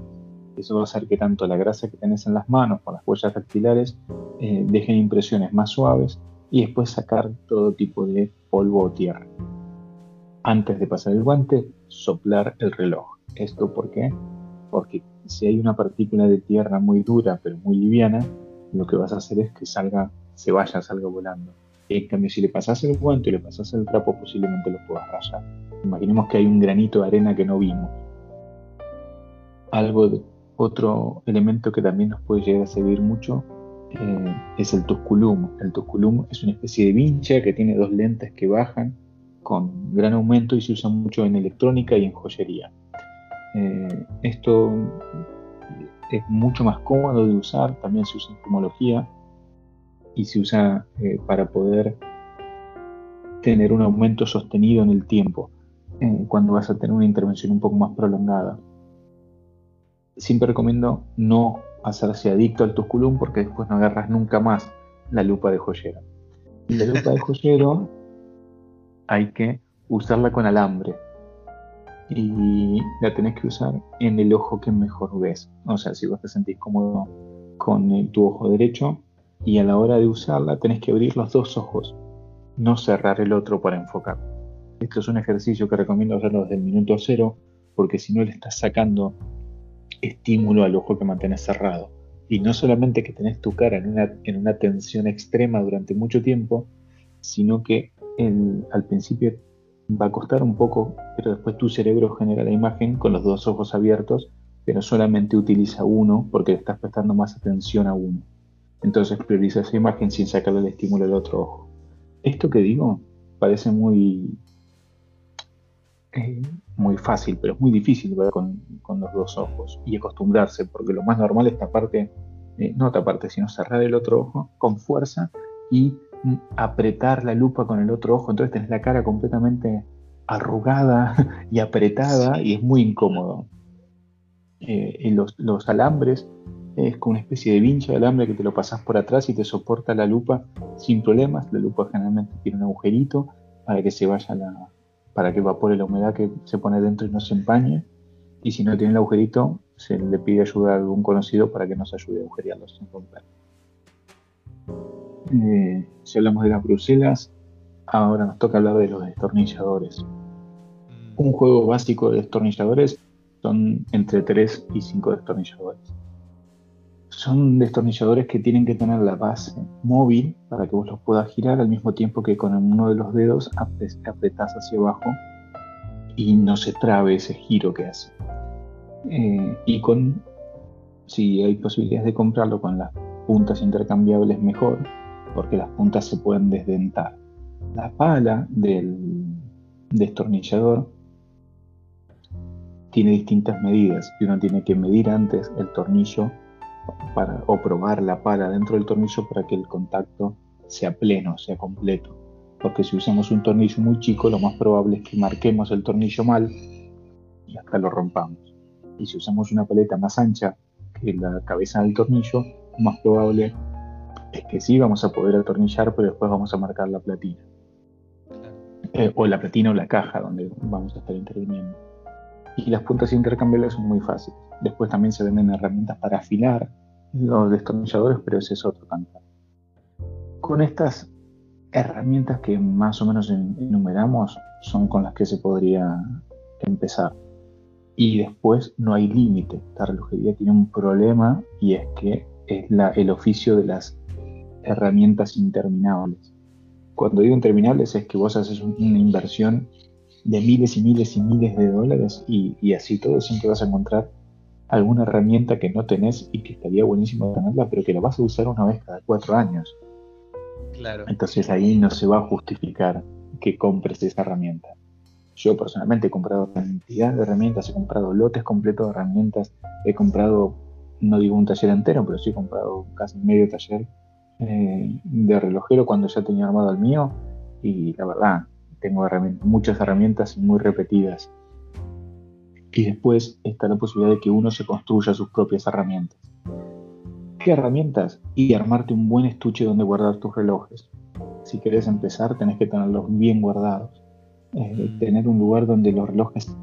Eso va a hacer que tanto la grasa que tenés en las manos con las huellas dactilares eh, dejen impresiones más suaves y después sacar todo tipo de polvo o tierra antes de pasar el guante, soplar el reloj. ¿Esto por qué? Porque si hay una partícula de tierra muy dura pero muy liviana, lo que vas a hacer es que salga, se vaya, salga volando. En cambio, si le pasas el guante y le pasas el trapo, posiblemente lo puedas rayar. Imaginemos que hay un granito de arena que no vimos. Algo de, otro elemento que también nos puede llegar a servir mucho eh, es el tusculum. El tusculum es una especie de vincha que tiene dos lentes que bajan con gran aumento y se usa mucho en electrónica y en joyería. Eh, esto es mucho más cómodo de usar, también se usa en fumología y se usa eh, para poder tener un aumento sostenido en el tiempo eh, cuando vas a tener una intervención un poco más prolongada. Siempre recomiendo no hacerse adicto al tusculum porque después no agarras nunca más la lupa de joyero. La lupa de joyero hay que usarla con alambre y la tenés que usar en el ojo que mejor ves. O sea, si vos te sentís cómodo con tu ojo derecho y a la hora de usarla tenés que abrir los dos ojos, no cerrar el otro para enfocar. Esto es un ejercicio que recomiendo hacerlo desde el minuto cero porque si no le estás sacando estímulo al ojo que mantienes cerrado. Y no solamente que tenés tu cara en una, en una tensión extrema durante mucho tiempo, sino que al principio va a costar un poco, pero después tu cerebro genera la imagen con los dos ojos abiertos, pero solamente utiliza uno porque le estás prestando más atención a uno. Entonces prioriza esa imagen sin sacarle el estímulo al otro ojo. Esto que digo parece muy, eh, muy fácil, pero es muy difícil ver con, los dos ojos y acostumbrarse, porque lo más normal es taparte, eh, no taparte, sino cerrar el otro ojo con fuerza y apretar la lupa con el otro ojo, entonces tenés la cara completamente arrugada y apretada y es muy incómodo. Eh, los, alambres es como una especie de vincha de alambre que te lo pasas por atrás y te soporta la lupa sin problemas. La lupa generalmente tiene un agujerito para que se vaya la, para que evapore la humedad que se pone dentro y no se empañe. Y si no tiene el agujerito, se le pide ayuda a algún conocido para que nos ayude a agujerearlo sin romper. Eh, si hablamos de las Bruselas, ahora nos toca hablar de los destornilladores. Mm. Un juego básico de destornilladores son entre 3 y 5 destornilladores. Son destornilladores que tienen que tener la base móvil para que vos los puedas girar al mismo tiempo que con uno de los dedos apretás hacia abajo y no se trabe ese giro que hace. Eh, y con, si hay posibilidades de comprarlo con las puntas intercambiables mejor, porque las puntas se pueden desdentar. La pala del destornillador tiene distintas medidas y uno tiene que medir antes el tornillo para, o probar la pala dentro del tornillo para que el contacto sea pleno, sea completo. Porque si usamos un tornillo muy chico, lo más probable es que marquemos el tornillo mal y hasta lo rompamos. Y si usamos una paleta más ancha que la cabeza del tornillo, lo más probable es que sí vamos a poder atornillar, pero después vamos a marcar la platina. Eh, o la platina o la caja donde vamos a estar interviniendo. y las puntas intercambiables son muy fáciles. Después también se venden herramientas para afilar los destornilladores, pero ese es otro cantar. Con estas herramientas que más o menos enumeramos son con las que se podría empezar. Y después no hay límite. La relojería tiene un problema y es que es la, el oficio de las herramientas interminables. Cuando digo interminables es que vos haces una inversión de miles y miles y miles de dólares y, así todo siempre vas a encontrar alguna herramienta que no tenés y que estaría buenísimo tenerla, pero que la vas a usar una vez cada cuatro años. Claro. Entonces ahí no se va a justificar que compres esa herramienta. Yo personalmente he comprado cantidad de herramientas, he comprado lotes completos de herramientas, he comprado, no digo un taller entero, pero sí he comprado casi medio taller eh, de relojero cuando ya tenía armado el mío y la verdad, tengo muchas herramientas muy repetidas. Y después está la posibilidad de que uno se construya sus propias herramientas. ¿Qué herramientas? Y armarte un buen estuche donde guardar tus relojes. Si querés empezar, tenés que tenerlos bien guardados. Eh, mm. tener un lugar donde los relojes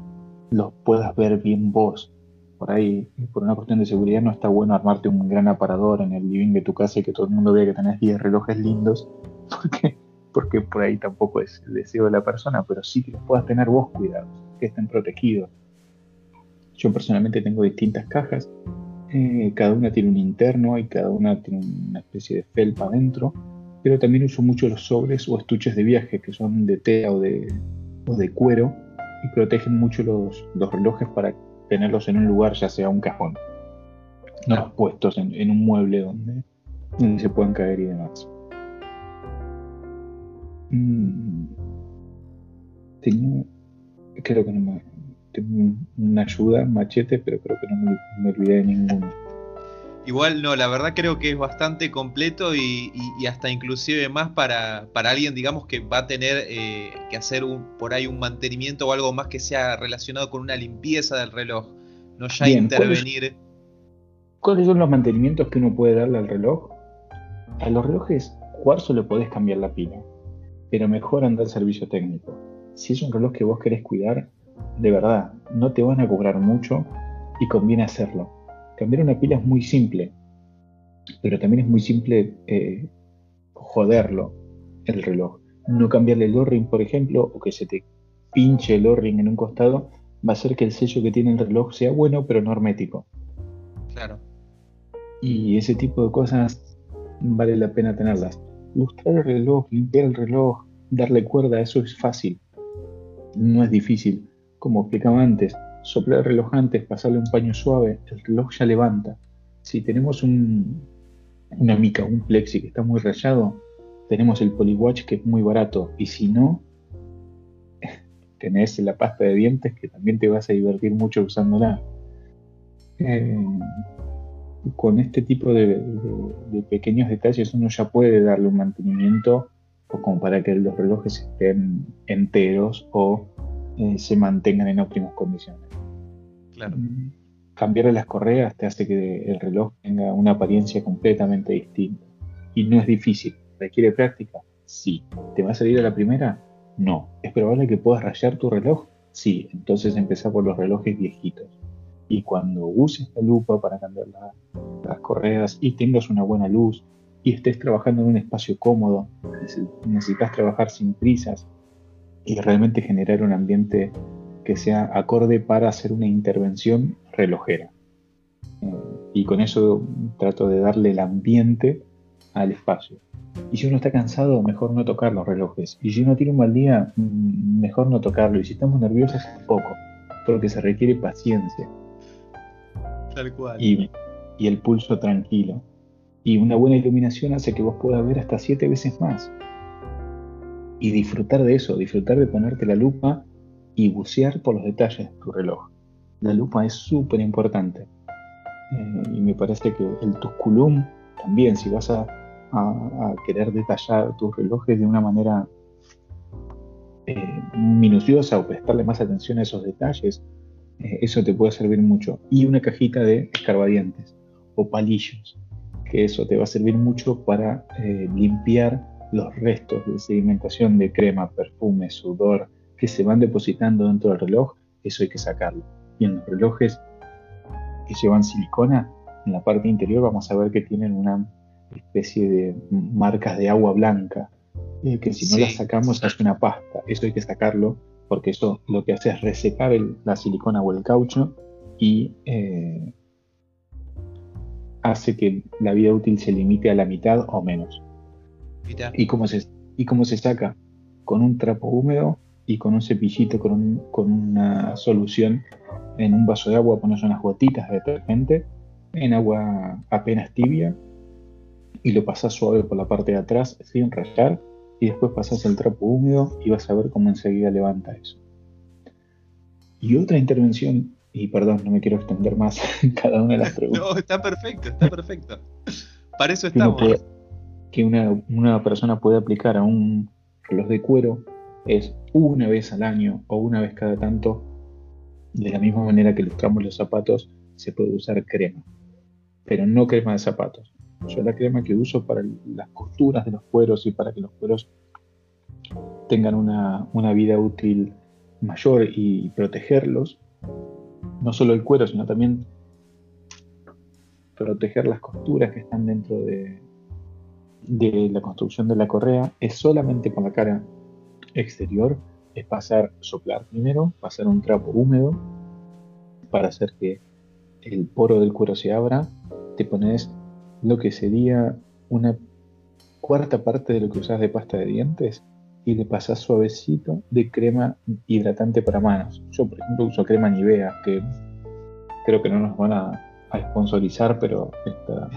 los puedas ver bien vos. Por ahí, por una cuestión de seguridad, no está bueno armarte un gran aparador en el living de tu casa y que todo el mundo vea que tenés 10 relojes lindos, porque porque por ahí tampoco es el deseo de la persona, pero sí que los puedas tener vos cuidados, que estén protegidos. Yo personalmente tengo distintas cajas, eh, cada una tiene un interno y cada una tiene una especie de felpa adentro, pero también uso mucho los sobres o estuches de viaje que son de tela o de, de cuero y protegen mucho los, relojes para tenerlos en un lugar, ya sea un cajón, no puestos en, un mueble donde, donde se puedan caer y demás. Mm, tenía, creo que no me, tengo una ayuda, machete, pero creo que no me, olvidé de ninguno. Igual no, la verdad creo que es bastante completo y, hasta inclusive más para, para, alguien, digamos, que va a tener eh, que hacer un, por ahí un mantenimiento o algo más que sea relacionado con una limpieza del reloj, no ya intervenir. ¿cuáles, son los mantenimientos que uno puede darle al reloj? A los relojes cuarzo le podés cambiar la pila pero mejor anda el servicio técnico. Si es un reloj que vos querés cuidar, de verdad, no te van a cobrar mucho y conviene hacerlo. Cambiar una pila es muy simple, pero también es muy simple eh, joderlo, el reloj. No cambiarle el O-ring, por ejemplo, o que se te pinche el O-ring en un costado, va a hacer que el sello que tiene el reloj sea bueno, pero no hermético. Claro. Y ese tipo de cosas vale la pena tenerlas lustrar el reloj, limpiar el reloj, darle cuerda, eso es fácil. No es difícil. Como explicaba antes, soplar el reloj antes, pasarle un paño suave, el reloj ya levanta. Si tenemos un, una mica, un plexi que está muy rayado, tenemos el Polywatch que es muy barato. Y si no, tenés la pasta de dientes que también te vas a divertir mucho usándola. Eh, con este tipo de, pequeños detalles uno ya puede darle un mantenimiento como para que los relojes estén enteros o eh, se mantengan en óptimas condiciones. Claro. Mm, cambiar las correas te hace que el reloj tenga una apariencia completamente distinta. Y no es difícil. ¿Requiere práctica? Sí. ¿Te va a salir a la primera? No. ¿Es probable que puedas rayar tu reloj? Sí. Entonces empezá por los relojes viejitos y cuando uses la lupa para cambiar las correas y tengas una buena luz y estés trabajando en un espacio cómodo, necesitas trabajar sin prisas y realmente generar un ambiente que sea acorde para hacer una intervención relojera. Eh, y con eso trato de darle el ambiente al espacio. Y si uno está cansado, mejor no tocar los relojes. Y si uno tiene un mal día, mm, mejor no tocarlo. Y si estamos nerviosos, poco, porque se requiere paciencia. Y, el pulso tranquilo. Y una buena iluminación hace que vos puedas ver hasta siete veces más. Y disfrutar de eso, disfrutar de ponerte la lupa y bucear por los detalles de tu reloj. La lupa es súper importante. Eh, y me parece que el Tusculum también, si vas a, querer detallar tus relojes de una manera eh, minuciosa o prestarle más atención a esos detalles, eh, eso te puede servir mucho. Y una cajita de escarbadientes o palillos, que eso te va a servir mucho para limpiar los restos de sedimentación de crema, perfume, sudor que se van depositando dentro del reloj. Eso hay que sacarlo. Y en los relojes que llevan silicona, en la parte interior vamos a ver que tienen una especie de marcas de agua blanca, eh, que si no las sacamos hace una pasta. Eso hay que sacarlo porque eso lo que hace es resecar la silicona o el caucho y eh, hace que la vida útil se limite a la mitad o menos. ¿Y cómo, se, ¿Y cómo se saca? Con un trapo húmedo y con un cepillito, con, con una solución en un vaso de agua, pones unas gotitas de detergente en agua apenas tibia y lo pasas suave por la parte de atrás sin rayar y después pasas el trapo húmedo y vas a ver cómo enseguida levanta eso. Y otra intervención y perdón, no me quiero extender más en cada una de las preguntas. no, está perfecto, está perfecto. Para eso estamos. Que una, persona puede aplicar a un reloj de cuero es una vez al año o una vez cada tanto, de la misma manera que ilustramos los zapatos, se puede usar crema, pero no crema de zapatos. Yo la crema que uso para las costuras de los cueros y para que los cueros tengan una, una vida útil mayor y protegerlos, no solo el cuero, sino también proteger las costuras que están dentro de, de la construcción de la correa, es solamente con la cara exterior, es pasar, soplar primero, pasar un trapo húmedo para hacer que el poro del cuero se abra, te pones lo que sería una cuarta parte de lo que usas de pasta de dientes y le pasas suavecito de crema hidratante para manos. Yo, por ejemplo, uso crema Nivea, que creo que no nos van a, sponsorizar, pero está...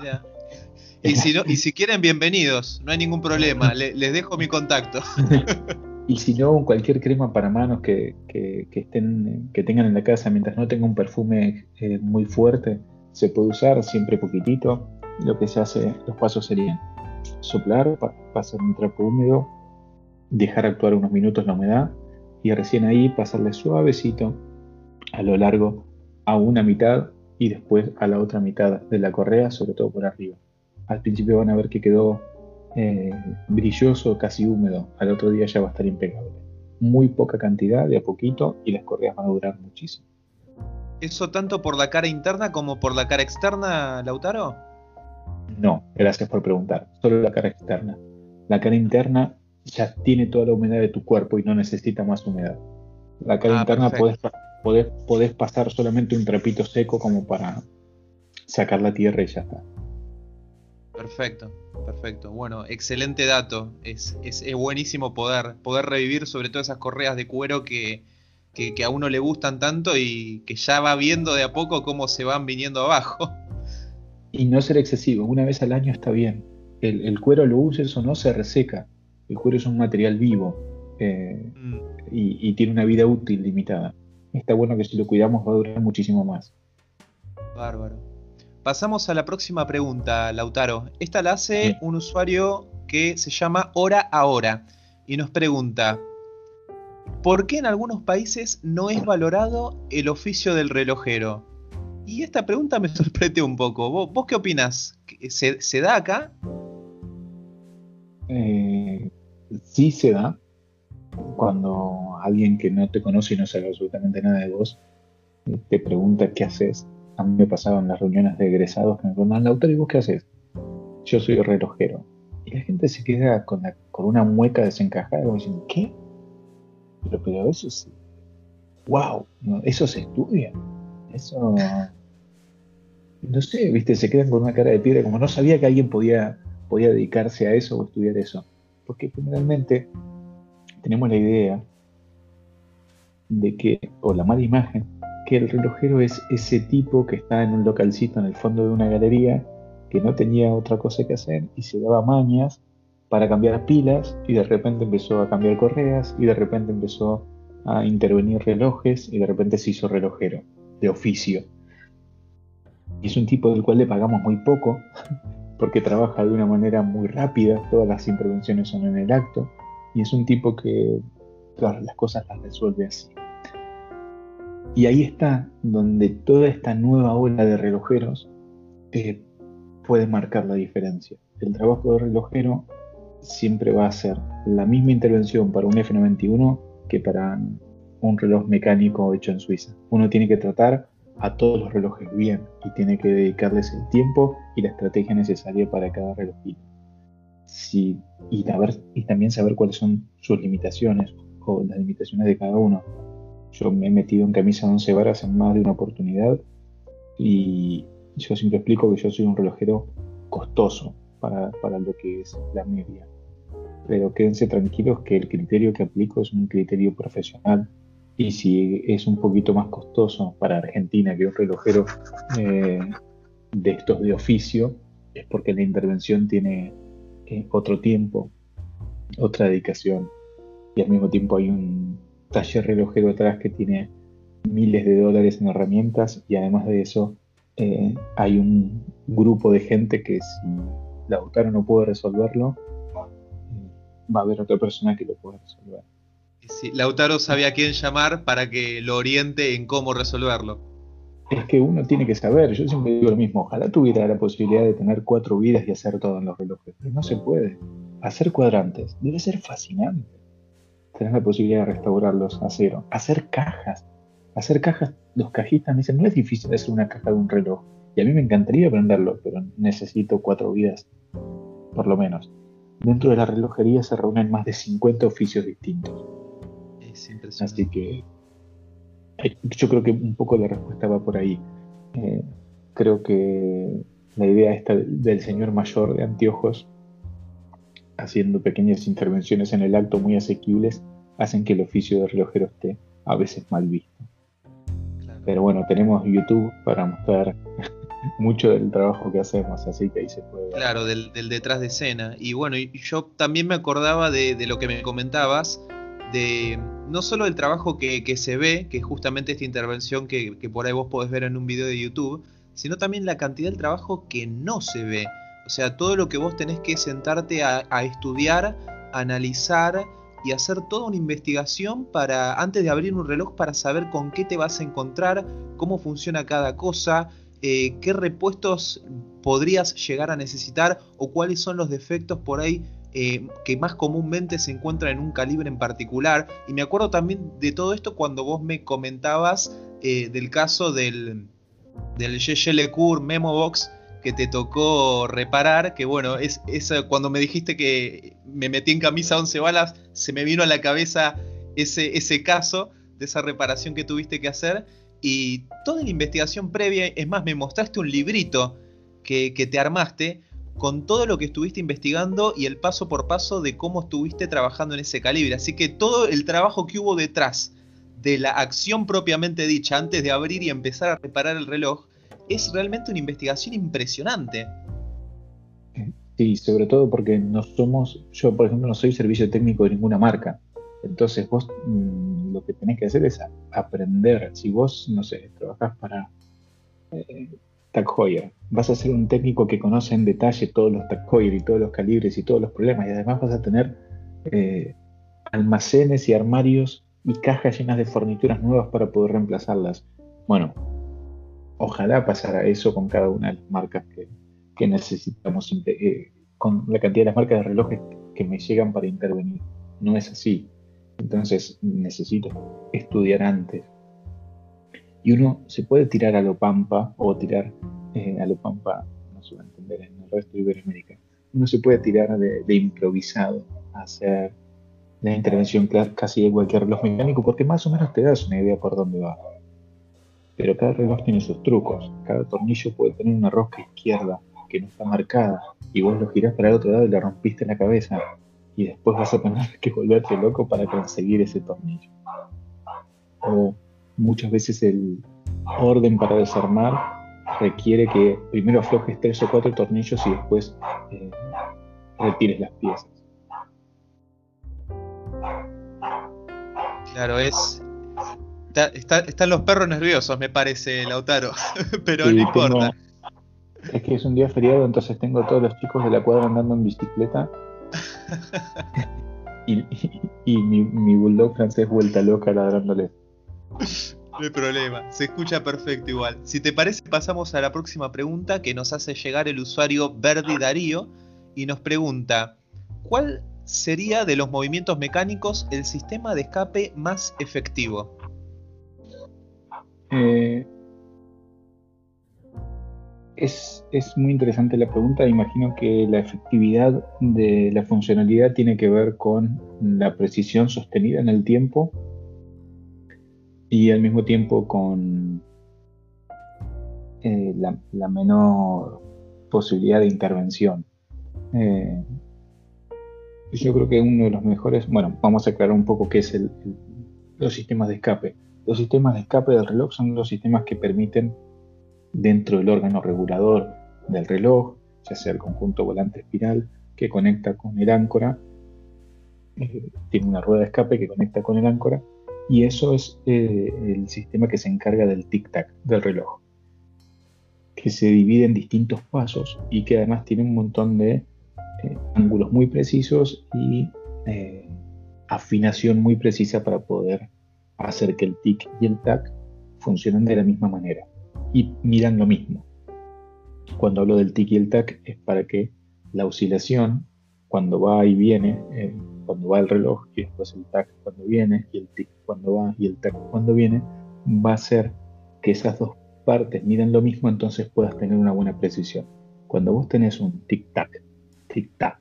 Y si, quieren, bienvenidos, no hay ningún problema, les dejo mi contacto. y si no, cualquier crema para manos que, estén, que tengan en la casa, mientras no tenga un perfume eh, muy fuerte, se puede usar siempre poquitito. Lo que se hace, los pasos serían soplar, pasar un trapo húmedo, dejar actuar unos minutos la humedad y recién ahí pasarle suavecito a lo largo a una mitad y después a la otra mitad de la correa, sobre todo por arriba. Al principio van a ver que quedó eh, brilloso, casi húmedo. Al otro día ya va a estar impecable. Muy poca cantidad, de a poquito, y las correas van a durar muchísimo. ¿Eso tanto por la cara interna como por la cara externa, Lautaro? No, gracias por preguntar. Solo la cara externa. La cara interna ya tiene toda la humedad de tu cuerpo y no necesita más humedad. La cara ah, interna podés, podés, pasar solamente un trapito seco como para sacar la tierra y ya está. Perfecto, perfecto. Bueno, excelente dato. Es, es, buenísimo poder, poder revivir sobre todo esas correas de cuero que, que, a uno le gustan tanto y que ya va viendo de a poco cómo se van viniendo abajo. Y no ser excesivo, una vez al año está bien. El, el cuero lo uses o no se reseca el cuero es un material vivo eh, mm. y, tiene una vida útil limitada. Está bueno que si lo cuidamos va a durar muchísimo más. Bárbaro. Pasamos a la próxima pregunta, Lautaro. Esta la hace un usuario que se llama Hora a Hora y nos pregunta, ¿por qué en algunos países no es valorado el oficio del relojero? Y esta pregunta me sorprende un poco. ¿Vos, qué opinas? ¿Se, ¿Se, da acá? Eh, sí se da cuando alguien que no te conoce y no sabe absolutamente nada de vos eh, te pregunta qué haces. A mí me pasaba en las reuniones de egresados que me preguntan, autor, ¿y vos qué haces? Yo soy relojero. Y la gente se queda con, una mueca desencajada y dicen, ¿qué? Pero, pero eso es... ¡Wow! eso se estudia. Eso... No sé, viste, se quedan con una cara de piedra como no sabía que alguien podía, podía dedicarse a eso o estudiar eso. Porque generalmente tenemos la idea de que, o la mala imagen, que el relojero es ese tipo que está en un localcito en el fondo de una galería que no tenía otra cosa que hacer y se daba mañas para cambiar pilas y de repente empezó a cambiar correas y de repente empezó a intervenir relojes y de repente se hizo relojero de oficio. Es un tipo del cual le pagamos muy poco porque trabaja de una manera muy rápida, todas las intervenciones son en el acto, y es un tipo que todas las cosas las resuelve así. Y ahí está donde toda esta nueva ola de relojeros eh, puede marcar la diferencia. El trabajo de relojero siempre va a ser la misma intervención para un F91 que para un reloj mecánico hecho en Suiza. Uno tiene que tratar a todos los relojes bien y tiene que dedicarles el tiempo y la estrategia necesaria para cada relojito. y, y también saber cuáles son sus limitaciones o las limitaciones de cada uno. Yo me he metido en camisa de 11 varas en más de una oportunidad y yo siempre explico que yo soy un relojero costoso para, para lo que es la media. Pero quédense tranquilos que el criterio que aplico es un criterio profesional y si es un poquito más costoso para Argentina que un relojero eh, de estos de oficio, es porque la intervención tiene eh, otro tiempo, otra dedicación. Y al mismo tiempo hay un taller relojero atrás que tiene miles de dólares en herramientas y además de eso eh, hay un grupo de gente que si Lautaro no puede resolverlo, va a haber otra persona que lo pueda resolver. Lautaro sabía a quién llamar para que lo oriente en cómo resolverlo. Es que uno tiene que saber, yo siempre digo lo mismo, ojalá tuviera la posibilidad de tener cuatro vidas y hacer todo en los relojes, pero no se puede. Hacer cuadrantes debe ser fascinante. Tener la posibilidad de restaurarlos a cero. Hacer cajas. Hacer cajas, los cajistas me dicen, no es difícil hacer una caja de un reloj. Y a mí me encantaría aprenderlo, pero necesito cuatro vidas, por lo menos. Dentro de la relojería se reúnen más de 50 oficios distintos Así que eh, yo creo que un poco la respuesta va por ahí. Eh, creo que la idea esta del señor mayor de anteojos haciendo pequeñas intervenciones en el acto muy asequibles hacen que el oficio de relojero esté a veces mal visto. Pero bueno, tenemos YouTube para mostrar mucho del trabajo que hacemos, así que ahí se puede. Claro, del, detrás de escena. Y bueno, yo también me acordaba de, de lo que me comentabas, de no solo el trabajo que, se ve, que es justamente esta intervención que, por ahí vos podés ver en un video de YouTube, sino también la cantidad del trabajo que no se ve. O sea, todo lo que vos tenés que sentarte a, estudiar, analizar y hacer toda una investigación para antes de abrir un reloj para saber con qué te vas a encontrar, cómo funciona cada cosa, eh, qué repuestos podrías llegar a necesitar o cuáles son los defectos por ahí eh, que más comúnmente se encuentra en un calibre en particular. Y me acuerdo también de todo esto cuando vos me comentabas eh, del caso del, del Lecour Memo Box que te tocó reparar, que bueno, es, cuando me dijiste que me metí en camisa 11 balas, se me vino a la cabeza ese, ese caso de esa reparación que tuviste que hacer. Y toda la investigación previa, es más, me mostraste un librito que, que te armaste, con todo lo que estuviste investigando y el paso por paso de cómo estuviste trabajando en ese calibre. Así que todo el trabajo que hubo detrás de la acción propiamente dicha antes de abrir y empezar a reparar el reloj es realmente una investigación impresionante. Sí, sobre todo porque no somos, yo por ejemplo no soy servicio técnico de ninguna marca. Entonces vos mm, lo que tenés que hacer es aprender. Si vos, no sé, trabajás para eh. Vas a ser un técnico que conoce en detalle todos los Tag Heuer y todos los calibres y todos los problemas. Y además vas a tener eh, almacenes y armarios y cajas llenas de fornituras nuevas para poder reemplazarlas. Bueno, ojalá pasara eso con cada una de las marcas que, necesitamos, eh, con la cantidad de las marcas de relojes que me llegan para intervenir. No es así. Entonces necesito estudiar antes, y uno se puede tirar a lo pampa o tirar eh, a lo pampa, no se va a entender en el resto de Iberoamérica, uno se puede tirar de, improvisado a hacer la intervención casi de cualquier reloj mecánico porque más o menos te das una idea por dónde va. Pero cada reloj tiene sus trucos, cada tornillo puede tener una rosca izquierda que no está marcada y vos lo girás para el otro lado y le rompiste la cabeza y después vas a tener que volverte loco para conseguir ese tornillo. O muchas veces el orden para desarmar requiere que primero aflojes tres o cuatro tornillos y después eh, retires las piezas. Claro, es. Están los perros nerviosos, me parece, Lautaro. Pero no importa. es que es un día feriado, entonces tengo a todos los chicos de la cuadra andando en bicicleta. y, mi, mi bulldog francés vuelta loca ladrándole. No hay problema, se escucha perfecto igual. Si te parece, pasamos a la próxima pregunta que nos hace llegar el usuario Verdi Darío y nos pregunta: ¿Cuál sería de los movimientos mecánicos el sistema de escape más efectivo? Eh, es, muy interesante la pregunta. Imagino que la efectividad de la funcionalidad tiene que ver con la precisión sostenida en el tiempo y al mismo tiempo con eh, la, menor posibilidad de intervención. Eh, yo creo que uno de los mejores, bueno, vamos a aclarar un poco qué es el, los sistemas de escape. Los sistemas de escape del reloj son los sistemas que permiten dentro del órgano regulador del reloj, ya sea el conjunto volante espiral que conecta con el áncora, eh, tiene una rueda de escape que conecta con el áncora, y eso es eh, el sistema que se encarga del tic-tac del reloj, que se divide en distintos pasos y que además tiene un montón de eh, ángulos muy precisos y afinación muy precisa para poder hacer que el tic y el tac funcionen de la misma manera y miran lo mismo. Cuando hablo del tic y el tac es para que la oscilación, cuando va y viene, eh, cuando va el reloj y después el tac cuando viene y el tic cuando va y el tac cuando viene, va a hacer que esas dos partes midan lo mismo, entonces puedas tener una buena precisión. Cuando vos tenés un tic-tac, tic-tac,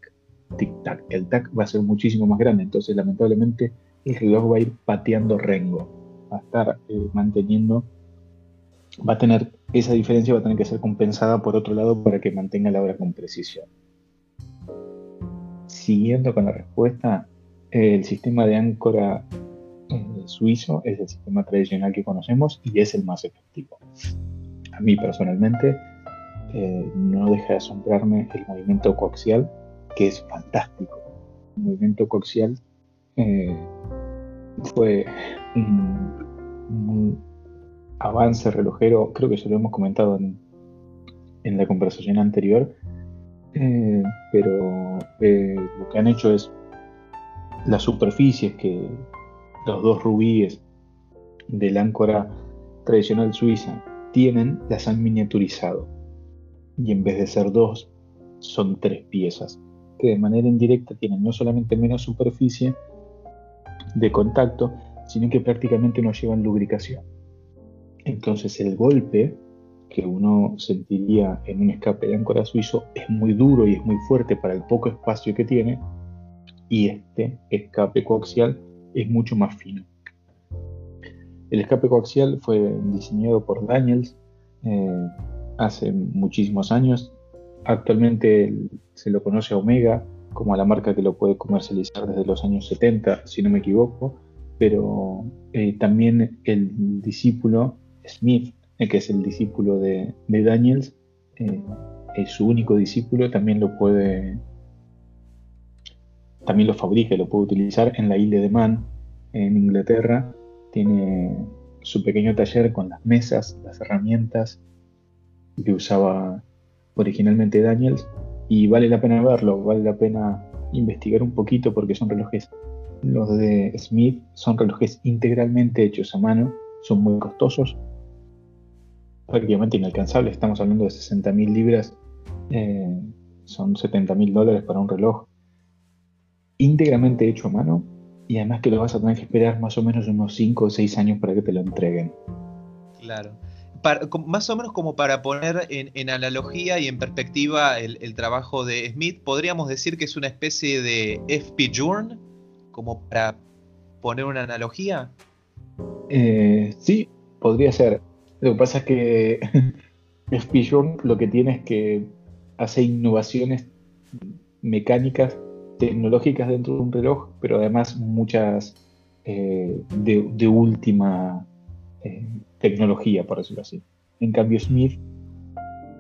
tic-tac, el tac va a ser muchísimo más grande, entonces lamentablemente el reloj va a ir pateando rengo, va a estar eh, manteniendo va a tener esa diferencia va a tener que ser compensada por otro lado para que mantenga la hora con precisión. Siguiendo con la respuesta, el sistema de áncora eh, suizo es el sistema tradicional que conocemos y es el más efectivo. A mí personalmente eh, no deja de asombrarme el movimiento coaxial, que es fantástico. El movimiento coaxial fue un, avance relojero, creo que ya lo hemos comentado en, la conversación anterior, eh, pero eh, lo que han hecho es las superficies que los dos rubíes del áncora tradicional suiza tienen, las han miniaturizado. Y en vez de ser dos, son tres piezas, que de manera indirecta tienen no solamente menos superficie de contacto, sino que prácticamente no llevan lubricación. Entonces el golpe que uno sentiría en un escape de áncora suizo es muy duro y es muy fuerte para el poco espacio que tiene y este escape coaxial es mucho más fino. El escape coaxial fue diseñado por Daniels eh, hace muchísimos años. Actualmente se lo conoce a Omega como la marca que lo puede comercializar desde los años 70, si no me equivoco, pero eh, también el discípulo Smith, eh, que es el discípulo de, Daniels, eh, es su único discípulo, también lo puede, también lo fabrica, lo puede utilizar en la isla de Man, en Inglaterra. Tiene su pequeño taller con las mesas, las herramientas que usaba originalmente Daniels y vale la pena verlo, vale la pena investigar un poquito porque son relojes, los de Smith son relojes integralmente hechos a mano, son muy costosos, prácticamente inalcanzable. Estamos hablando de 60 mil libras, eh, son 70 mil dólares para un reloj íntegramente hecho a mano y además que lo vas a tener que esperar más o menos unos 5 o 6 años para que te lo entreguen. Claro. Más o menos como para poner en, analogía y en perspectiva el, trabajo de Smith, podríamos decir que es una especie de FP Journ, como para poner una analogía. Eh, sí, podría ser. Lo que pasa es que Spijon lo que tiene es que hace innovaciones mecánicas, tecnológicas dentro de un reloj, pero además muchas eh, de, última eh, tecnología, por decirlo así. En cambio, Smith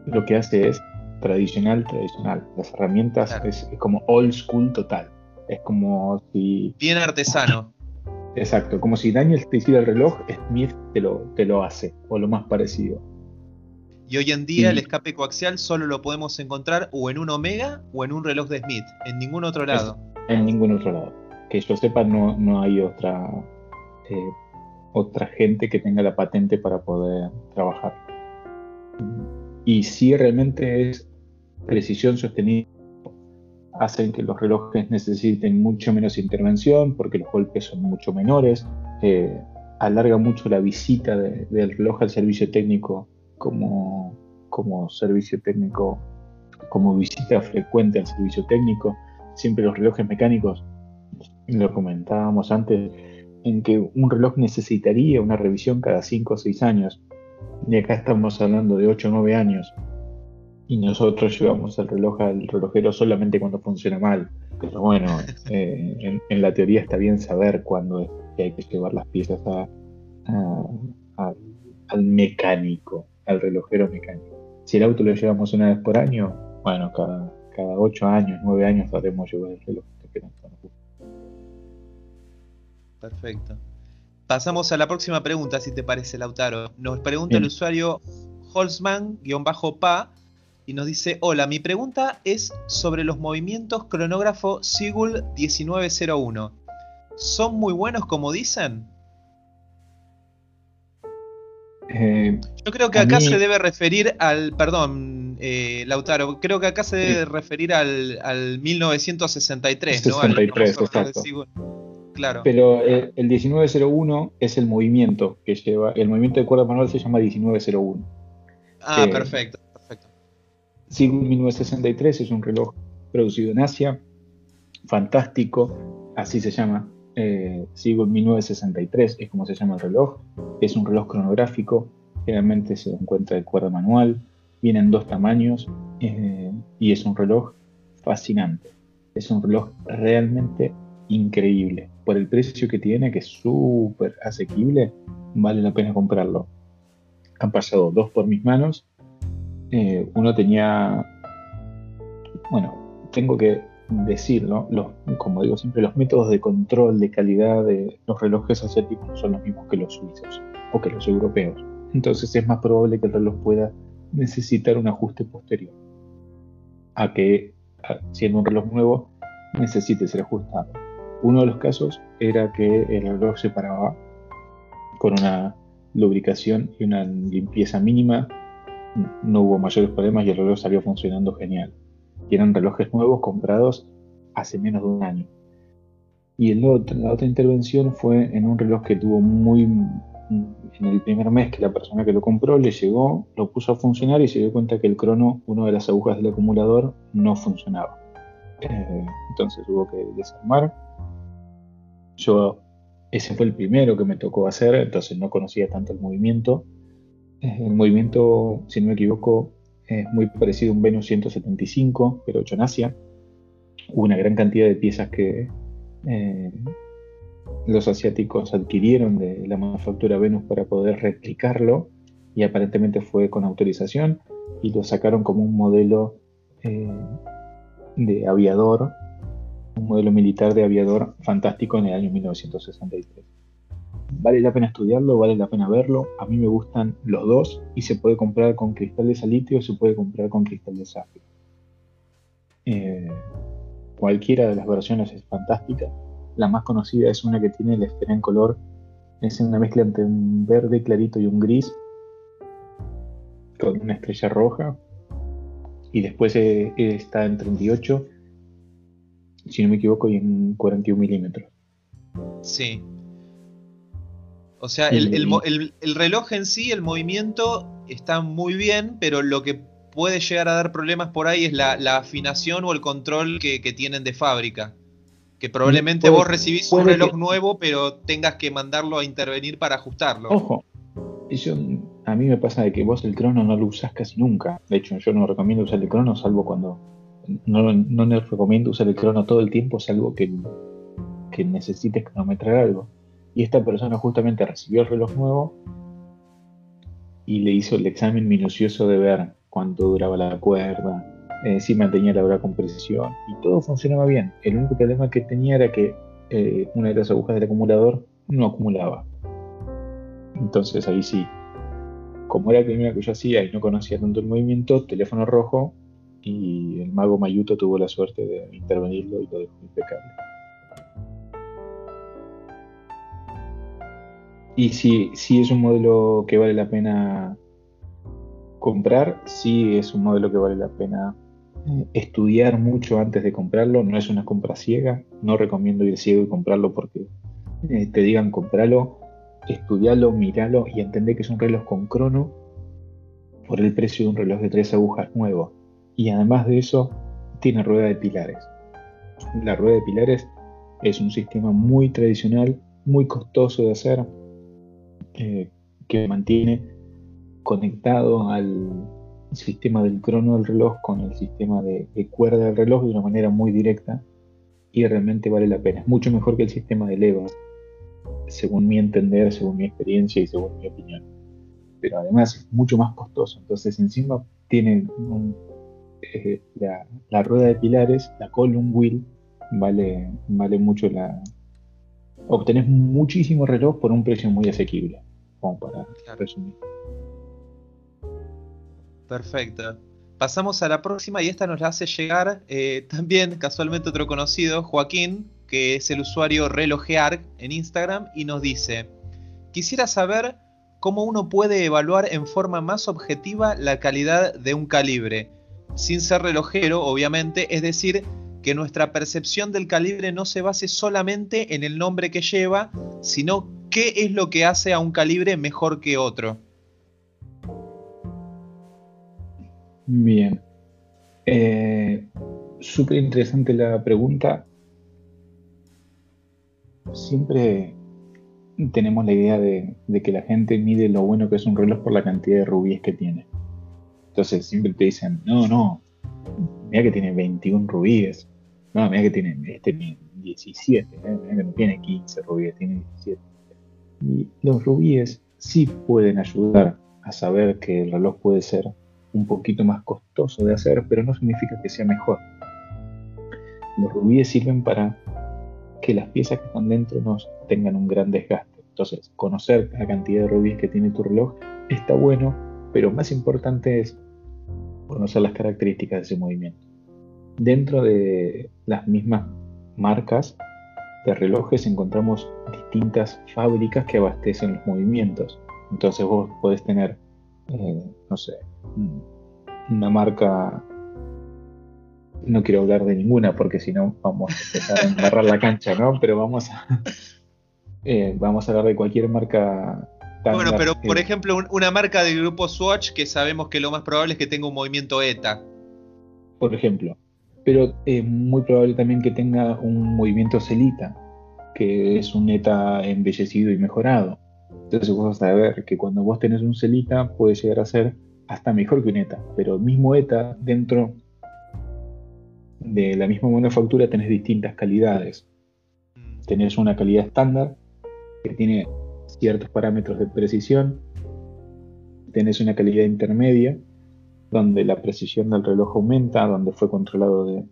lo que hace es tradicional, tradicional. Las herramientas es, como old school total. Es como si. Bien artesano. Exacto, como si Daniel te hiciera el reloj, Smith te lo, te lo hace, o lo más parecido. Y hoy en día el escape coaxial solo lo podemos encontrar o en un Omega o en un reloj de Smith, en ningún otro lado. en ningún otro lado. Que yo sepa, no, no hay otra, eh, otra gente que tenga la patente para poder trabajar. Y si realmente es precisión sostenida hacen que los relojes necesiten mucho menos intervención porque los golpes son mucho menores, eh, alarga mucho la visita del reloj al servicio técnico como, como servicio técnico, como visita frecuente al servicio técnico. Siempre los relojes mecánicos, lo comentábamos antes, en que un reloj necesitaría una revisión cada 5 o 6 años. Y acá estamos hablando de 8 o 9 años. Y nosotros llevamos el reloj al relojero solamente cuando funciona mal. Pero bueno, eh, en, la teoría está bien saber cuándo hay que llevar las piezas al mecánico, al relojero mecánico. Si el auto lo llevamos una vez por año, bueno, cada, cada 8 años, 9 años podemos llevar el reloj. Perfecto. Pasamos a la próxima pregunta, si te parece, Lautaro. Nos pregunta el usuario Holzman-Pa y nos dice, hola, mi pregunta es sobre los movimientos cronógrafo Sigul 1901. ¿Son muy buenos como dicen? Eh, Yo creo que acá se debe referir al, perdón, eh, Lautaro, creo que acá se debe referir al, al 1963, 63, ¿no? exacto. Claro. Pero eh, el 1901 es el movimiento que lleva, el movimiento de cuerda manual se llama 1901. Ah, perfecto. Sigurd 1963 es un reloj producido en Asia, fantástico, así se llama. Eh, Sigurd 1963 es como se llama el reloj. Es un reloj cronográfico, generalmente se encuentra de cuerda manual, viene en dos tamaños eh, y es un reloj fascinante. Es un reloj realmente increíble. Por el precio que tiene, que es súper asequible, vale la pena comprarlo. Han pasado dos por mis manos eh, uno tenía, bueno, tengo que decirlo, los, como digo siempre, los métodos de control de calidad de los relojes asiáticos son los mismos que los suizos o que los europeos. Entonces es más probable que el reloj pueda necesitar un ajuste posterior a que, siendo un reloj nuevo, necesite ser ajustado. Uno de los casos era que el reloj se paraba con una lubricación y una limpieza mínima no hubo mayores problemas y el reloj salió funcionando genial. Y eran relojes nuevos comprados hace menos de un año. Y el la otra intervención fue en un reloj que tuvo muy... En el primer mes que la persona que lo compró le llegó, lo puso a funcionar y se dio cuenta que el crono, una de las agujas del acumulador, no funcionaba. Eh, entonces hubo que desarmar. Yo, ese fue el primero que me tocó hacer, entonces no conocía tanto el movimiento el movimiento, si no me equivoco, es muy parecido a un Venus 175, pero hecho en Asia. Hubo una gran cantidad de piezas que eh, los asiáticos adquirieron de la manufactura Venus para poder replicarlo y aparentemente fue con autorización y lo sacaron como un modelo eh, de aviador, un modelo militar de aviador fantástico en el año 1963 vale la pena estudiarlo, vale la pena verlo. A mí me gustan los dos y se puede comprar con cristal de salitio o se puede comprar con cristal de zafiro. Eh, cualquiera de las versiones es fantástica. La más conocida es una que tiene la esfera en color, es una mezcla entre un verde clarito y un gris, con una estrella roja. Y después eh, está en 38, si no me equivoco, y en 41 milímetros. Sí, o sea, el, reloj en sí, el movimiento está muy bien, pero lo que puede llegar a dar problemas por ahí es la, afinación o el control que, tienen de fábrica. Que probablemente vos recibís un reloj nuevo, pero tengas que mandarlo a intervenir para ajustarlo. Ojo, a mí me pasa de que vos el crono no lo usás casi nunca. De hecho, yo no recomiendo usar el crono salvo cuando. No, no recomiendo usar el crono todo el tiempo, salvo que, que necesites cronometrar algo. Y esta persona justamente recibió el reloj nuevo y le hizo el examen minucioso de ver cuánto duraba la cuerda, eh, si mantenía la hora con precisión y todo funcionaba bien. El único problema que tenía era que eh, una de las agujas del acumulador no acumulaba. Entonces ahí sí, como era la primera que yo hacía y no conocía tanto el movimiento, teléfono rojo y el mago Mayuto tuvo la suerte de intervenirlo y lo dejó impecable. Y si es un modelo que vale la pena comprar, sí es un modelo que vale la pena eh, estudiar mucho antes de comprarlo, no es una compra ciega, no recomiendo ir ciego y comprarlo porque eh, te digan comprarlo, estudiarlo, miralo y entender que es un reloj con crono por el precio de un reloj de tres agujas nuevo. Y además de eso, tiene rueda de pilares. La rueda de pilares es un sistema muy tradicional, muy costoso de hacer, eh, que mantiene conectado al sistema del crono del reloj con el sistema de, cuerda del reloj de una manera muy directa y realmente vale la pena. Es mucho mejor que el sistema de leva, según mi entender, según mi experiencia y según mi opinión. Pero además es mucho más costoso. Entonces encima tiene eh, la, rueda de pilares, la column wheel, vale, vale mucho la... Obtenés muchísimo reloj por un precio muy asequible, como para resumir. Perfecto. Pasamos a la próxima y esta nos la hace llegar eh, también casualmente otro conocido, Joaquín, que es el usuario relojear en Instagram y nos dice, quisiera saber cómo uno puede evaluar en forma más objetiva la calidad de un calibre, sin ser relojero, obviamente, es decir, que nuestra percepción del calibre no se base solamente en el nombre que lleva, sino qué es lo que hace a un calibre mejor que otro. Bien. Eh, Súper interesante la pregunta. Siempre tenemos la idea de, que la gente mide lo bueno que es un reloj por la cantidad de rubíes que tiene. Entonces siempre te dicen, no, no, mira que tiene 21 rubíes. No, mira que tiene, este 17, ¿eh? mira que no tiene 15 rubíes, tiene 17. Y los rubíes sí pueden ayudar a saber que el reloj puede ser un poquito más costoso de hacer, pero no significa que sea mejor. Los rubíes sirven para que las piezas que están dentro no tengan un gran desgaste. Entonces, conocer la cantidad de rubíes que tiene tu reloj está bueno, pero más importante es conocer las características de ese movimiento. Dentro de las mismas marcas de relojes encontramos distintas fábricas que abastecen los movimientos. Entonces vos podés tener, eh, no sé, una marca, no quiero hablar de ninguna porque si no vamos a empezar a embarrar la cancha, ¿no? Pero vamos a, eh, vamos a hablar de cualquier marca. Bueno, pero por ejemplo, una marca del grupo Swatch que sabemos que lo más probable es que tenga un movimiento ETA. Por ejemplo. Pero es muy probable también que tenga un movimiento Celita, que es un ETA embellecido y mejorado. Entonces vos vas a ver que cuando vos tenés un Celita puede llegar a ser hasta mejor que un ETA, pero mismo ETA dentro de la misma manufactura tenés distintas calidades. Tenés una calidad estándar que tiene ciertos parámetros de precisión, tenés una calidad intermedia donde la precisión del reloj aumenta, donde fue controlado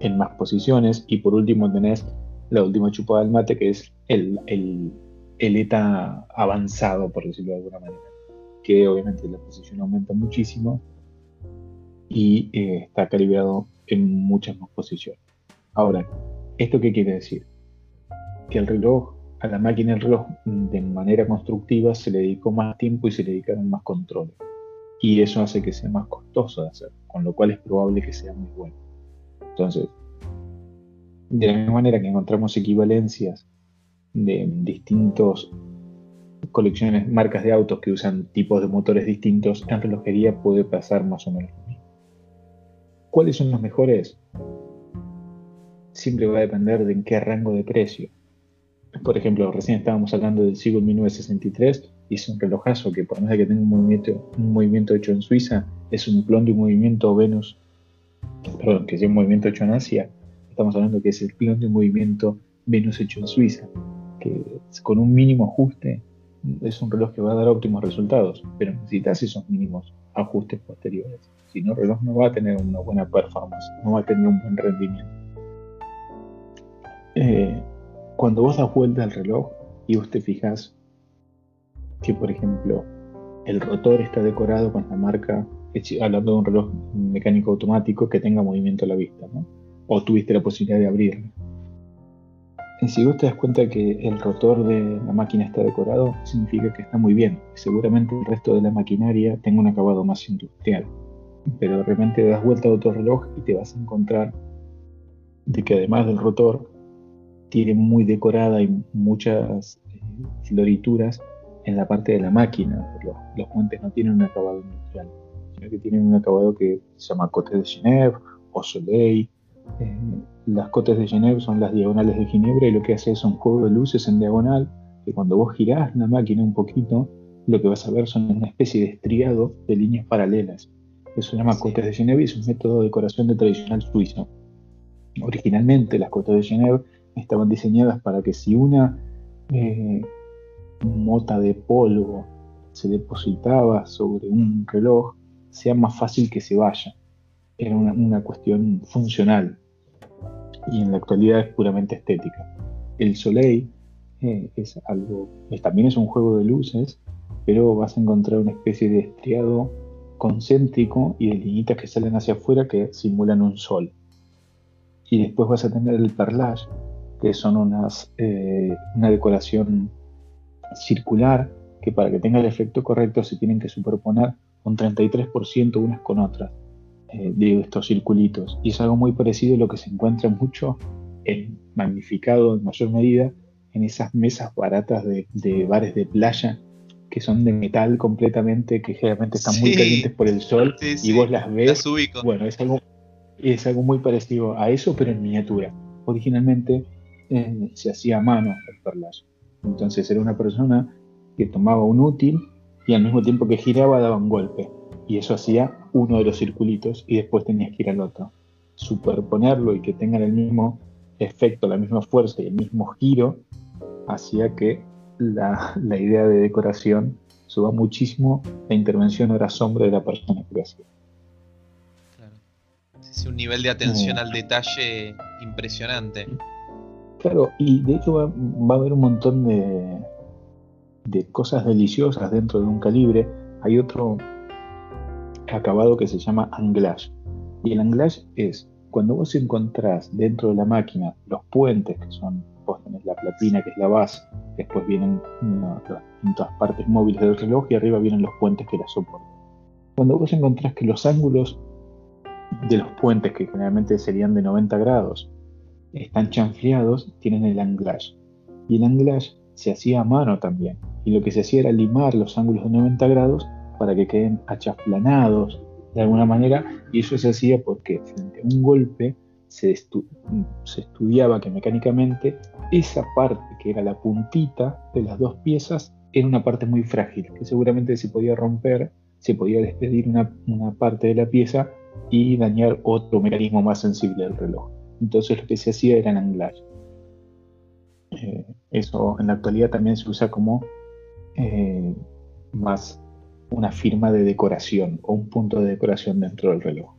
en más posiciones y por último tenés la última chupada del mate que es el, el, el ETA avanzado, por decirlo de alguna manera que obviamente la precisión aumenta muchísimo y eh, está calibrado en muchas más posiciones. Ahora, ¿esto qué quiere decir? Que el reloj, a la máquina del reloj, de manera constructiva se le dedicó más tiempo y se le dedicaron más controles. Y eso hace que sea más costoso de hacer, con lo cual es probable que sea muy bueno. Entonces, de la misma manera que encontramos equivalencias de distintos colecciones, marcas de autos que usan tipos de motores distintos, en relojería puede pasar más o menos lo mismo. ¿Cuáles son los mejores? Siempre va a depender de en qué rango de precio. Por ejemplo, recién estábamos hablando del Sigurd 1963 y es un relojazo que por más de que tenga un movimiento, un movimiento hecho en Suiza, es un clon de un movimiento Venus, perdón, que es un movimiento hecho en Asia, estamos hablando que es el clon de un movimiento Venus hecho en Suiza, que con un mínimo ajuste es un reloj que va a dar óptimos resultados, pero necesitas esos mínimos ajustes posteriores. Si no, el reloj no va a tener una buena performance, no va a tener un buen rendimiento. Eh, cuando vos das vuelta al reloj y vos te fijas que, por ejemplo, el rotor está decorado con la marca, hablando de un reloj mecánico automático que tenga movimiento a la vista, ¿no? o tuviste la posibilidad de abrirlo si vos te das cuenta que el rotor de la máquina está decorado, significa que está muy bien. Seguramente el resto de la maquinaria tenga un acabado más industrial. pero de repente das vuelta a otro reloj y te vas a encontrar de que además del rotor tiene muy decorada y muchas eh, florituras en la parte de la máquina. Los, los puentes no tienen un acabado industrial, sino que tienen un acabado que se llama Cote de Genève o Soleil. Eh, las cotes de Genève son las diagonales de Ginebra y lo que hace es un juego de luces en diagonal que cuando vos girás la máquina un poquito, lo que vas a ver son una especie de estriado de líneas paralelas. Eso se llama cotes de Genève y es un método de decoración de tradicional suizo. Originalmente las cotes de Genève estaban diseñadas para que si una eh, mota de polvo se depositaba sobre un reloj, sea más fácil que se vaya. Era una, cuestión funcional y en la actualidad es puramente estética. El Soleil eh, es algo, también es un juego de luces, pero vas a encontrar una especie de estriado concéntrico y de linitas que salen hacia afuera que simulan un sol. Y después vas a tener el perlage, que son unas, eh, una decoración circular que para que tenga el efecto correcto se tienen que superponer un 33% unas con otras eh, de estos circulitos. Y es algo muy parecido a lo que se encuentra mucho en, magnificado en mayor medida en esas mesas baratas de, bares de playa que son de metal completamente, que generalmente están muy calientes por el sol y vos las ves. bueno, es algo, es algo muy parecido a eso, pero en miniatura. Originalmente eh, se hacía a mano el perlaje. Entonces era una persona que tomaba un útil y al mismo tiempo que giraba daba un golpe. Y eso hacía uno de los circulitos y después tenías que ir al otro. Superponerlo y que tengan el mismo efecto, la misma fuerza y el mismo giro, hacía que la, idea de decoración suba muchísimo la intervención o la sombra de la persona que lo hacía. Claro. Es un nivel de atención al detalle impresionante. Claro, y de hecho va, a haber un montón de, de cosas deliciosas dentro de un calibre. Hay otro acabado que se llama anglage. Y el anglage es cuando vos encontrás dentro de la máquina los puentes, que son, vos tenés la platina, que es la base, después vienen las distintas partes móviles del reloj y arriba vienen los puentes que la soportan. Cuando vos encontrás que los ángulos de los puentes, que generalmente serían de 90 grados, están chanfleados, tienen el anglage. Y el anglage se hacía a mano también. Y lo que se hacía era limar los ángulos de 90 grados para que queden achaflanados de alguna manera. Y eso se hacía porque frente a un golpe se, se estudiaba que mecánicamente esa parte que era la puntita de las dos piezas era una parte muy frágil, que seguramente se podía romper, se podía despedir una, una parte de la pieza y dañar otro mecanismo más sensible del reloj. Entonces lo que se hacía era el anclaje. Eh, eso en la actualidad también se usa como eh, más una firma de decoración o un punto de decoración dentro del reloj.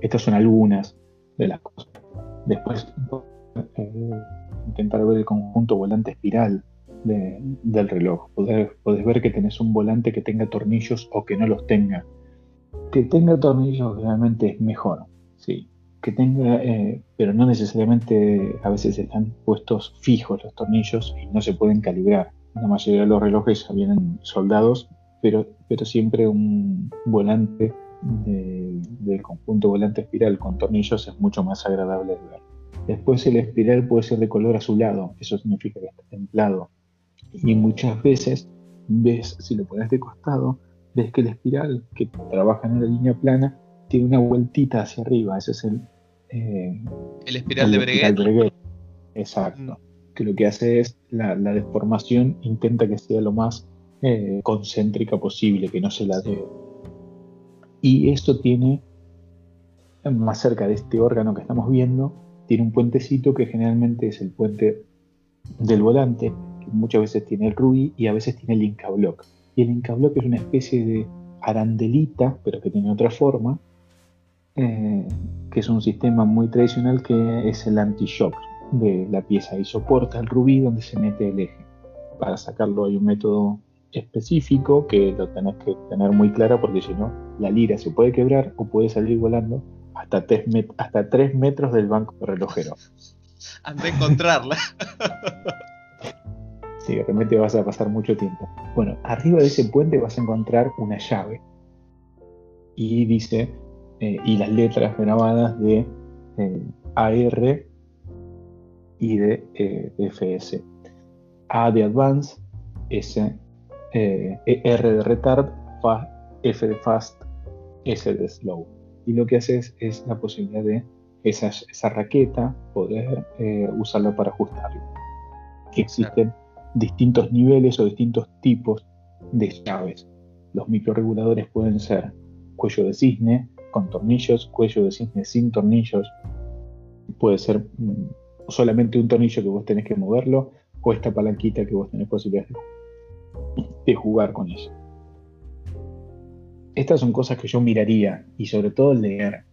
Estas son algunas de las cosas. Después eh, intentar ver el conjunto volante espiral del reloj. Podés, ver que tenés un volante que tenga tornillos o que no los tenga. Que tenga tornillos realmente es mejor, sí que tenga, eh, pero no necesariamente a veces están puestos fijos los tornillos y no se pueden calibrar. La mayoría de los relojes vienen soldados, pero, pero siempre un volante del conjunto volante espiral con tornillos es mucho más agradable de ver. Después el espiral puede ser de color azulado, eso significa que está templado. Y muchas veces ves, si lo pones de costado, ves que el espiral que trabaja en la línea plana tiene una vueltita hacia arriba, ese es el... Eh, el espiral de Breguet. Exacto. Mm. Que lo que hace es la, deformación, intenta que sea lo más eh, concéntrica posible, que no se la dé. Y esto tiene, más cerca de este órgano que estamos viendo, tiene un puentecito que generalmente es el puente del volante, que muchas veces tiene el rubí y a veces tiene el Inca Block. Y el Inca Block es una especie de arandelita, pero que tiene otra forma, eh, que es un sistema muy tradicional que es el anti-shock de la pieza y soporta el rubí donde se mete el eje. Para sacarlo hay un método específico que lo tenés que tener muy claro porque si no la lira se puede quebrar o puede salir volando hasta 3, hasta metros del banco relojero. Anda encontrarla. sí, realmente vas a pasar mucho tiempo. Bueno, arriba de ese puente vas a encontrar una llave y dice, eh, y las letras grabadas de eh, AR y de eh, FS. A de Advance, S, R de Retard, F de Fast, S de Slow. Y lo que hace es, la posibilidad de esa, esa raqueta poder usarla para ajustarlo. Que existen distintos niveles o distintos tipos de llaves. Los microreguladores pueden ser cuello de cisne con tornillos, cuello de cisne sin tornillos. Puede ser mm, solamente un tornillo que vos tenés que moverlo o esta palanquita que vos tenés posibilidad de, jugar con eso. Estas son cosas que yo miraría y sobre todo leer.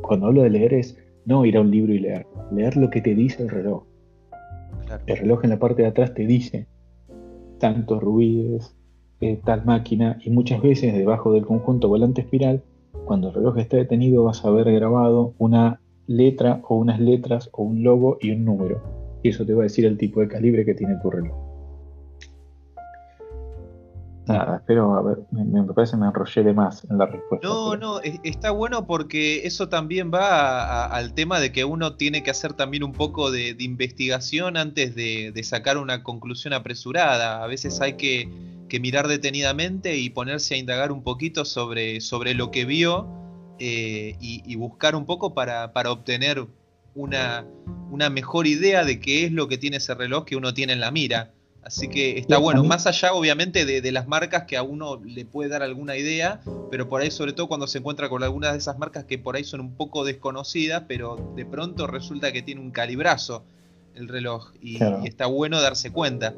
Cuando hablo de leer es no ir a un libro y leer, leer lo que te dice el reloj. El reloj en la parte de atrás te dice tantos ruidos, eh, tal máquina, y muchas veces debajo del conjunto volante espiral, cuando el reloj está detenido vas a ver grabado una letra o unas letras o un logo y un número. Y eso te va a decir el tipo de calibre que tiene tu reloj. Nada, espero, a ver, me, parece que me enrollé de más en la respuesta. No, no, está bueno porque eso también va al tema de que uno tiene que hacer también un poco de, investigación antes de, sacar una conclusión apresurada. A veces hay que, mirar detenidamente y ponerse a indagar un poquito sobre, sobre lo que vio eh, y, buscar un poco para, para obtener una, una mejor idea de qué es lo que tiene ese reloj que uno tiene en la mira. Así que está bueno, más allá obviamente de, las marcas que a uno le puede dar alguna idea, pero por ahí sobre todo cuando se encuentra con algunas de esas marcas que por ahí son un poco desconocidas, pero de pronto resulta que tiene un calibrazo el reloj y, está bueno darse cuenta.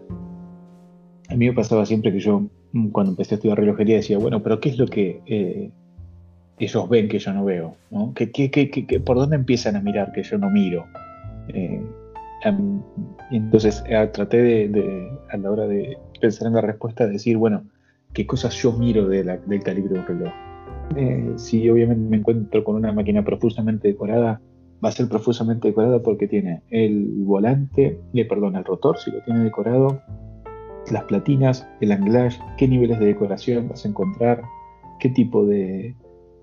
A mí me pasaba siempre que yo mm, cuando empecé a estudiar relojería decía, bueno, pero ¿qué es lo que eh, ellos ven que yo no veo? ¿no? ¿Qué, por dónde empiezan a mirar que yo no miro? Eh, entonces eh, traté de, a la hora de pensar en la respuesta, de decir, bueno, ¿qué cosas yo miro del calibre de un reloj? Eh, si obviamente me encuentro con una máquina profusamente decorada, va a ser profusamente decorada porque tiene el volante, le perdón, el rotor, si lo tiene decorado, las platinas, el anglage, qué niveles de decoración vas a encontrar, qué tipo de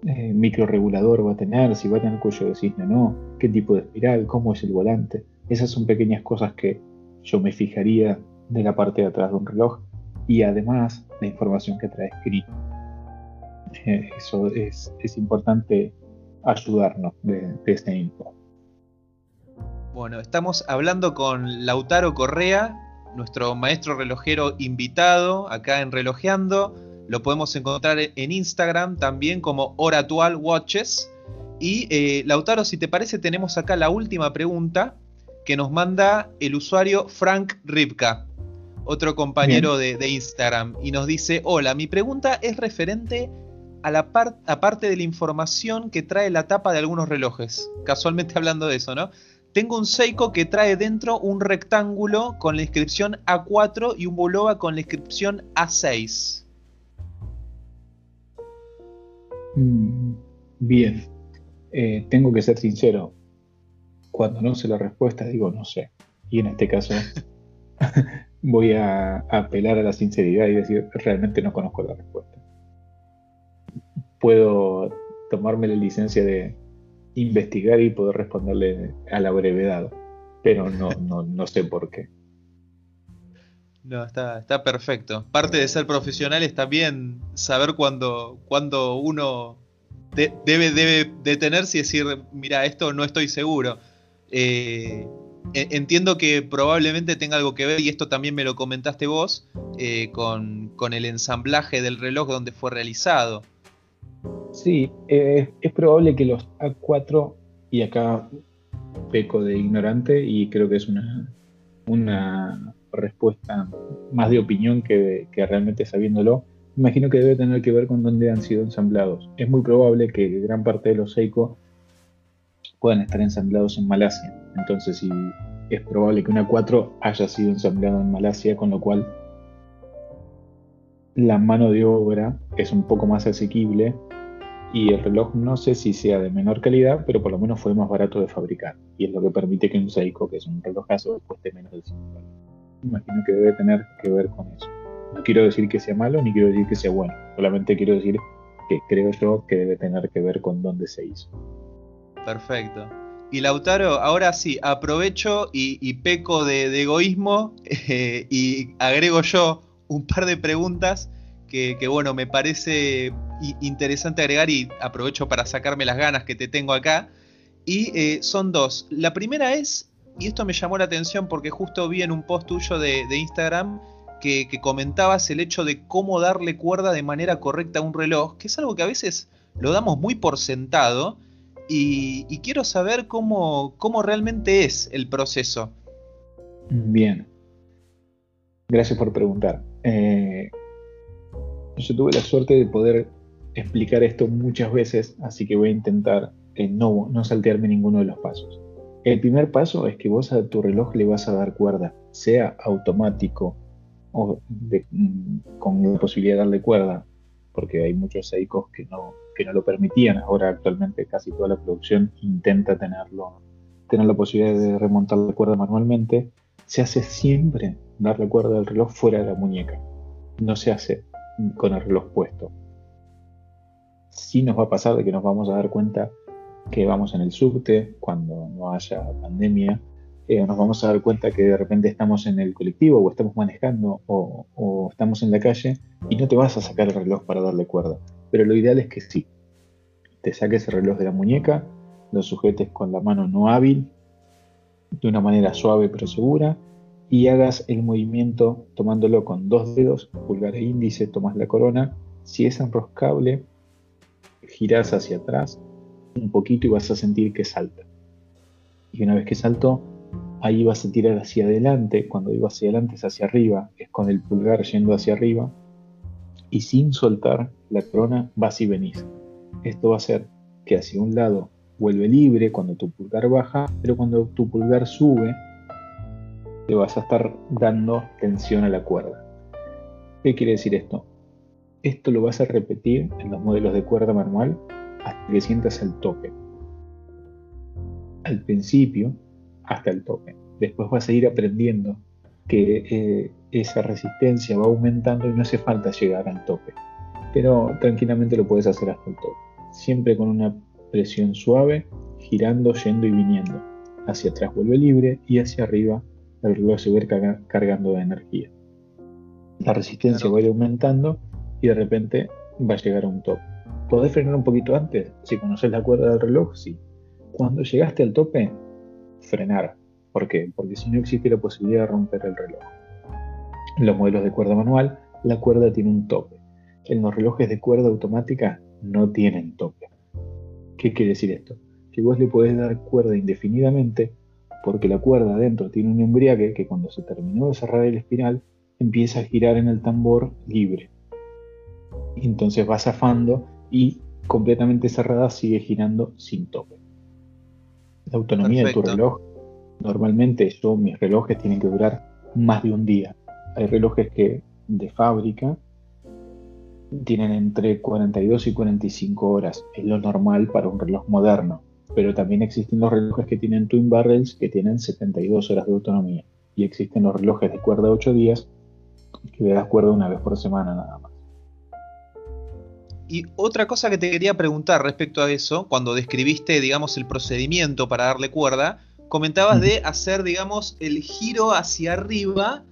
eh, microregulador va a tener, si va a tener cuello de cisne o no, qué tipo de espiral, cómo es el volante. Esas son pequeñas cosas que yo me fijaría de la parte de atrás de un reloj y además la información que trae escrito. Eh, eso es, importante ayudarnos de, este info. Bueno, estamos hablando con Lautaro Correa, nuestro maestro relojero invitado acá en Relojeando. Lo podemos encontrar en Instagram también como Oratual Watches. Y eh, Lautaro, si te parece, tenemos acá la última pregunta que nos manda el usuario Frank Ripka, otro compañero de, Instagram, y nos dice, hola, mi pregunta es referente a la parte de la información que trae la tapa de algunos relojes. Casualmente hablando de eso, ¿no? Tengo un Seiko que trae dentro un rectángulo con la inscripción A4 y un Bulova con la inscripción A6. Mm, bien, eh, tengo que ser sincero, cuando no sé la respuesta digo no sé. Y en este caso voy a, apelar a la sinceridad y decir realmente no conozco la respuesta. Puedo tomarme la licencia de investigar y poder responderle a la brevedad, pero no, no, sé por qué. No, está, está perfecto. Parte de ser profesional es también saber cuando, cuando uno debe, debe detenerse y decir, mira, esto no estoy seguro. Eh, entiendo que probablemente tenga algo que ver, y esto también me lo comentaste vos, eh, con, el ensamblaje del reloj donde fue realizado. Sí, eh, es probable que los A4, y acá peco de ignorante, y creo que es una, una respuesta más de opinión que, que realmente sabiéndolo, imagino que debe tener que ver con dónde han sido ensamblados. Es muy probable que gran parte de los Seiko puedan estar ensamblados en Malasia. Entonces, si es probable que una 4 haya sido ensamblada en Malasia, con lo cual la mano de obra es un poco más asequible y el reloj no sé si sea de menor calidad, pero por lo menos fue más barato de fabricar y es lo que permite que un Seiko, que es un relojazo, cueste menos de 5 dólares. Imagino que debe tener que ver con eso. No quiero decir que sea malo ni quiero decir que sea bueno, solamente quiero decir que creo yo que debe tener que ver con dónde se hizo. Perfecto. Y Lautaro, ahora sí, aprovecho y, peco de, egoísmo eh, y agrego yo un par de preguntas que, bueno, me parece interesante agregar y aprovecho para sacarme las ganas que te tengo acá. Y eh, son dos. La primera es, y esto me llamó la atención porque justo vi en un post tuyo de, Instagram que, comentabas el hecho de cómo darle cuerda de manera correcta a un reloj, que es algo que a veces lo damos muy por sentado. Y, quiero saber cómo, cómo realmente es el proceso. Bien. Gracias por preguntar. Eh, yo tuve la suerte de poder explicar esto muchas veces, así que voy a intentar no, no saltearme ninguno de los pasos. El primer paso es que vos a tu reloj le vas a dar cuerda, sea automático o mm, con la posibilidad de darle cuerda, porque hay muchos Seikos que no, que no lo permitían. Ahora actualmente casi toda la producción intenta tenerlo, tener la posibilidad de remontar la cuerda manualmente. Se hace siempre darle cuerda al reloj fuera de la muñeca. No se hace con el reloj puesto. Sí nos va a pasar de que nos vamos a dar cuenta que vamos en el subte cuando no haya pandemia, eh, nos vamos a dar cuenta que de repente estamos en el colectivo o estamos manejando o, o, estamos en la calle y no te vas a sacar el reloj para darle cuerda. Pero lo ideal es que sí, te saques el reloj de la muñeca, lo sujetes con la mano no hábil, de una manera suave pero segura, y hagas el movimiento tomándolo con dos dedos, pulgar e índice, tomas la corona. Si es enroscable, girás hacia atrás un poquito y vas a sentir que salta. Y una vez que saltó, ahí vas a tirar hacia adelante. Cuando digo hacia adelante es hacia arriba, es con el pulgar yendo hacia arriba. Y sin soltar la corona vas y venís. Esto va a hacer que hacia un lado vuelve libre cuando tu pulgar baja, pero cuando tu pulgar sube, te vas a estar dando tensión a la cuerda. ¿Qué quiere decir esto? Esto lo vas a repetir en los modelos de cuerda manual hasta que sientas el tope. Al principio, hasta el tope. Después vas a ir aprendiendo que eh, esa resistencia va aumentando y no hace falta llegar al tope. Pero tranquilamente lo puedes hacer hasta el tope. Siempre con una presión suave, girando, yendo y viniendo. Hacia atrás vuelve libre y hacia arriba el reloj se va a ir cargando de energía. La resistencia va a ir aumentando y de repente va a llegar a un tope. ¿Podés frenar un poquito antes? Si conoces la cuerda del reloj, sí. Cuando llegaste al tope, frenar. ¿Por qué? Porque si no existe la posibilidad de romper el reloj. En los modelos de cuerda manual, la cuerda tiene un tope. En los relojes de cuerda automática no tienen tope. ¿Qué quiere decir esto? Que vos le podés dar cuerda indefinidamente porque la cuerda adentro tiene un embriague que cuando se terminó de cerrar el espiral empieza a girar en el tambor libre. Entonces va zafando y completamente cerrada sigue girando sin tope. La autonomía de tu reloj, normalmente yo mis relojes tienen que durar más de un día. Hay relojes que de fábrica tienen entre 42 y 45 horas, es lo normal para un reloj moderno pero también existen los relojes que tienen Twin Barrels que tienen 72 horas de autonomía. Y existen los relojes de cuerda 8 días que le das cuerda una vez por semana nada más. Y otra cosa que te quería preguntar respecto a eso, cuando describiste, digamos, el procedimiento para darle cuerda, comentabas de hacer, digamos, el giro hacia arriba,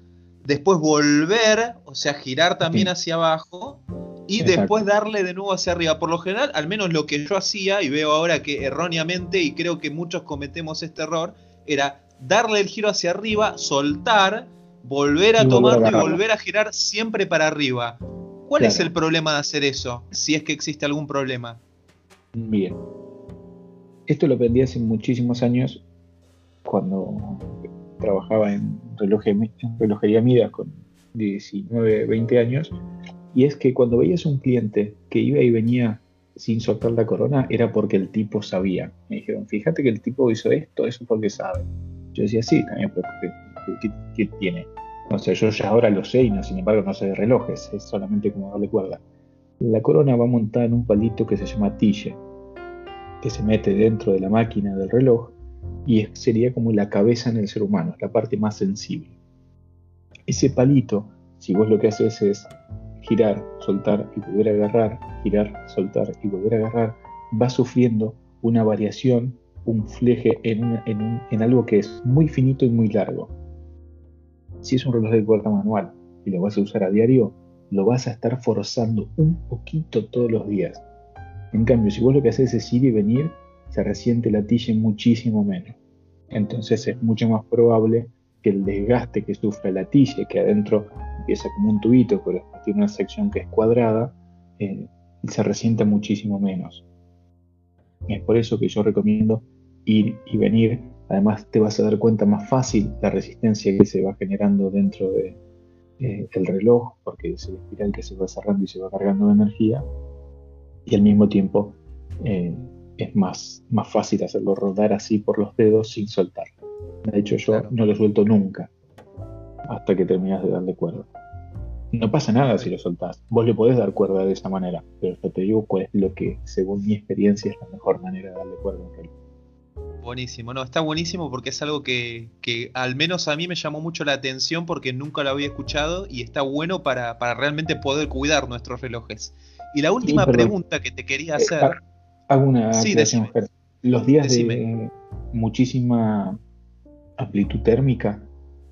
después volver, o sea, girar también hacia abajo, y después darle de nuevo hacia arriba. Por lo general, al menos lo que yo hacía, y veo ahora que erróneamente, y creo que muchos cometemos este error, era darle el giro hacia arriba, soltar, volver a tomar y volver a girar siempre para arriba. ¿Cuál es el problema de hacer eso? Si es que existe algún problema. Bien. Esto lo aprendí hace muchísimos años cuando trabajaba en, relojería Midas con 19, 20 años y es que cuando veías un cliente que iba y venía sin soltar la corona, era porque el tipo sabía. Me dijeron, fíjate que el tipo hizo esto, eso porque sabe. Yo decía, sí, también, porque ¿qué, tiene? O sea, yo ya ahora lo sé y no, sin embargo no sé de relojes, es solamente como darle cuerda. La corona va montada en un palito que se llama tille, que se mete dentro de la máquina del reloj y sería como la cabeza en el ser humano, la parte más sensible. Ese palito, si vos lo que haces es girar, soltar y volver a agarrar, girar, soltar y volver a agarrar, va sufriendo una variación, un fleje en, algo que es muy finito y muy largo. Si es un reloj de cuerda manual y lo vas a usar a diario, lo vas a estar forzando un poquito todos los días. En cambio, si vos lo que haces es ir y venir, se resiente la tilla muchísimo menos. Entonces es mucho más probable que el desgaste que sufre la tilla, que adentro empieza como un tubito, pero tiene una sección que es cuadrada, eh, se resienta muchísimo menos. Es por eso que yo recomiendo ir y venir. Además te vas a dar cuenta más fácil la resistencia que se va generando dentro del de, eh, reloj, porque es el espiral que se va cerrando y se va cargando de energía. Y al mismo tiempo eh, es más, más fácil hacerlo rodar así por los dedos sin soltarlo. De hecho, yo no lo suelto nunca hasta que terminas de darle cuerda. No pasa nada si lo soltás. Vos le podés dar cuerda de esa manera, pero yo te digo cuál es lo que, según mi experiencia, es la mejor manera de darle cuerda a reloj. Buenísimo, no, está buenísimo porque es algo que, al menos a mí me llamó mucho la atención porque nunca lo había escuchado y está bueno para, realmente poder cuidar nuestros relojes. Y la última pregunta que te quería eh, hacer. Hago una sí, Los días de muchísima amplitud térmica,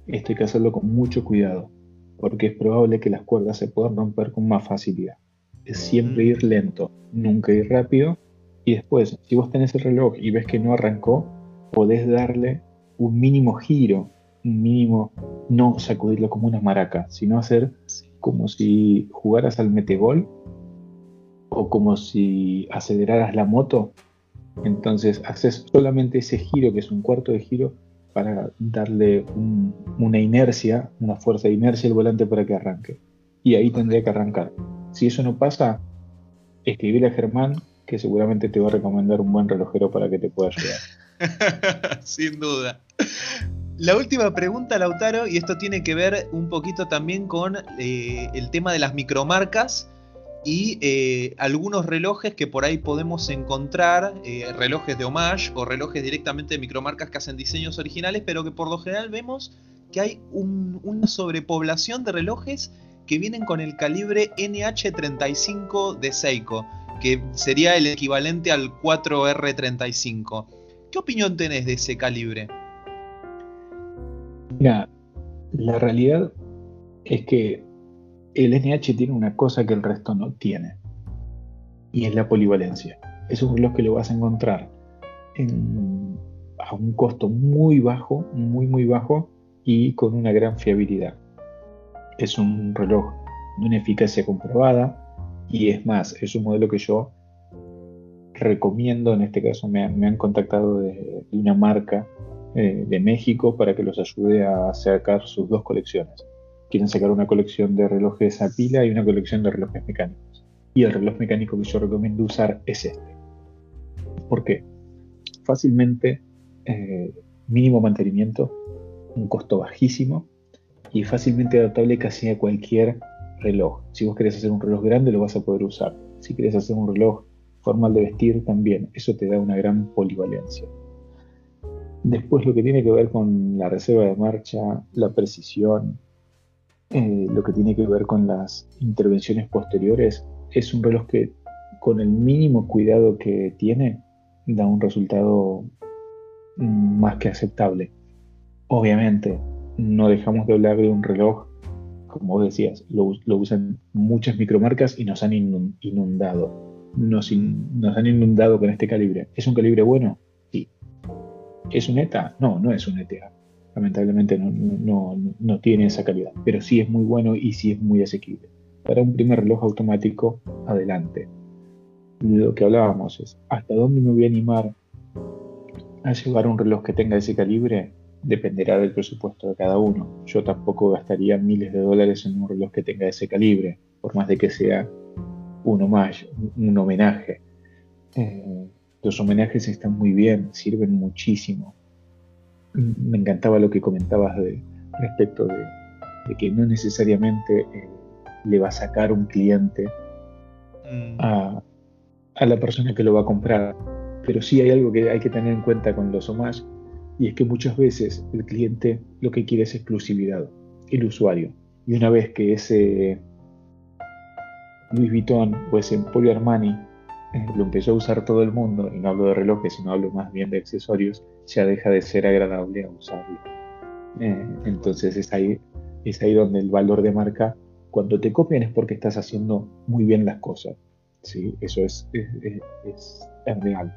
esto hay que hacerlo con mucho cuidado, porque es probable que las cuerdas se puedan romper con más facilidad. Es siempre ir lento, nunca ir rápido, y después, si vos tenés el reloj y ves que no arrancó, podés darle un mínimo giro, un mínimo, no sacudirlo como una maraca, sino hacer como si jugaras al metegol o como si aceleraras la moto. Entonces haces solamente ese giro, que es un cuarto de giro, para darle una inercia, una fuerza de inercia al volante para que arranque. Y ahí tendría que arrancar. Si eso no pasa, escribile a Germán, que seguramente te va a recomendar un buen relojero para que te pueda ayudar. Sin duda. La última pregunta, Lautaro, y esto tiene que ver un poquito también con eh, el tema de las micromarcas y eh, algunos relojes que por ahí podemos encontrar, eh, relojes de homage o relojes directamente de micromarcas que hacen diseños originales, pero que por lo general vemos que hay una sobrepoblación de relojes que vienen con el calibre NH35 de Seiko, que sería el equivalente al 4R35. ¿Qué opinión tenés de ese calibre? Mira, la realidad es que el NH tiene una cosa que el resto no tiene. Y es la polivalencia. Es un reloj que lo vas a encontrar a un costo muy bajo, muy muy bajo y con una gran fiabilidad. Es un reloj de una eficacia comprobada y es más, es un modelo que yo recomiendo, en este caso me, han contactado de, una marca eh, de México para que los ayude a sacar sus dos colecciones quieren sacar una colección de relojes a pila y una colección de relojes mecánicos. Y el reloj mecánico que yo recomiendo usar es este. ¿Por qué? Fácilmente, eh, mínimo mantenimiento, un costo bajísimo y fácilmente adaptable casi a cualquier reloj. Si vos querés hacer un reloj grande, lo vas a poder usar. Si querés hacer un reloj formal de vestir, también. Eso te da una gran polivalencia. Después lo que tiene que ver con la reserva de marcha, la precisión, eh, lo que tiene que ver con las intervenciones posteriores, es un reloj que con el mínimo cuidado que tiene da un resultado mm, más que aceptable. Obviamente, no dejamos de hablar de un reloj, como vos decías, lo, usan muchas micromarcas y nos han inundado. Nos, nos, han inundado con este calibre. ¿Es un calibre bueno? Sí. ¿Es un ETA? No, no es un ETA lamentablemente no, tiene esa calidad, pero sí es muy bueno y sí es muy asequible. Para un primer reloj automático, adelante. Lo que hablábamos es, ¿hasta dónde me voy a animar a llevar un reloj que tenga ese calibre? Dependerá del presupuesto de cada uno. Yo tampoco gastaría miles de dólares en un reloj que tenga ese calibre, por más de que sea un homage, un homenaje. Eh, los homenajes están muy bien, sirven muchísimo me encantaba lo que comentabas de, respecto de, que no necesariamente eh, le va a sacar un cliente mm. a, la persona que lo va a comprar. Pero sí hay algo que hay que tener en cuenta con los homage y es que muchas veces el cliente lo que quiere es exclusividad, el usuario. Y una vez que ese, Louis Vuitton o ese Emporio Armani eh, lo empezó a usar todo el mundo, y no hablo de relojes, sino hablo más bien de accesorios, ya deja de ser agradable a usarlo. Eh, entonces es ahí, es ahí donde el valor de marca, cuando te copian es porque estás haciendo muy bien las cosas. ¿sí? Eso es, es, es, es real.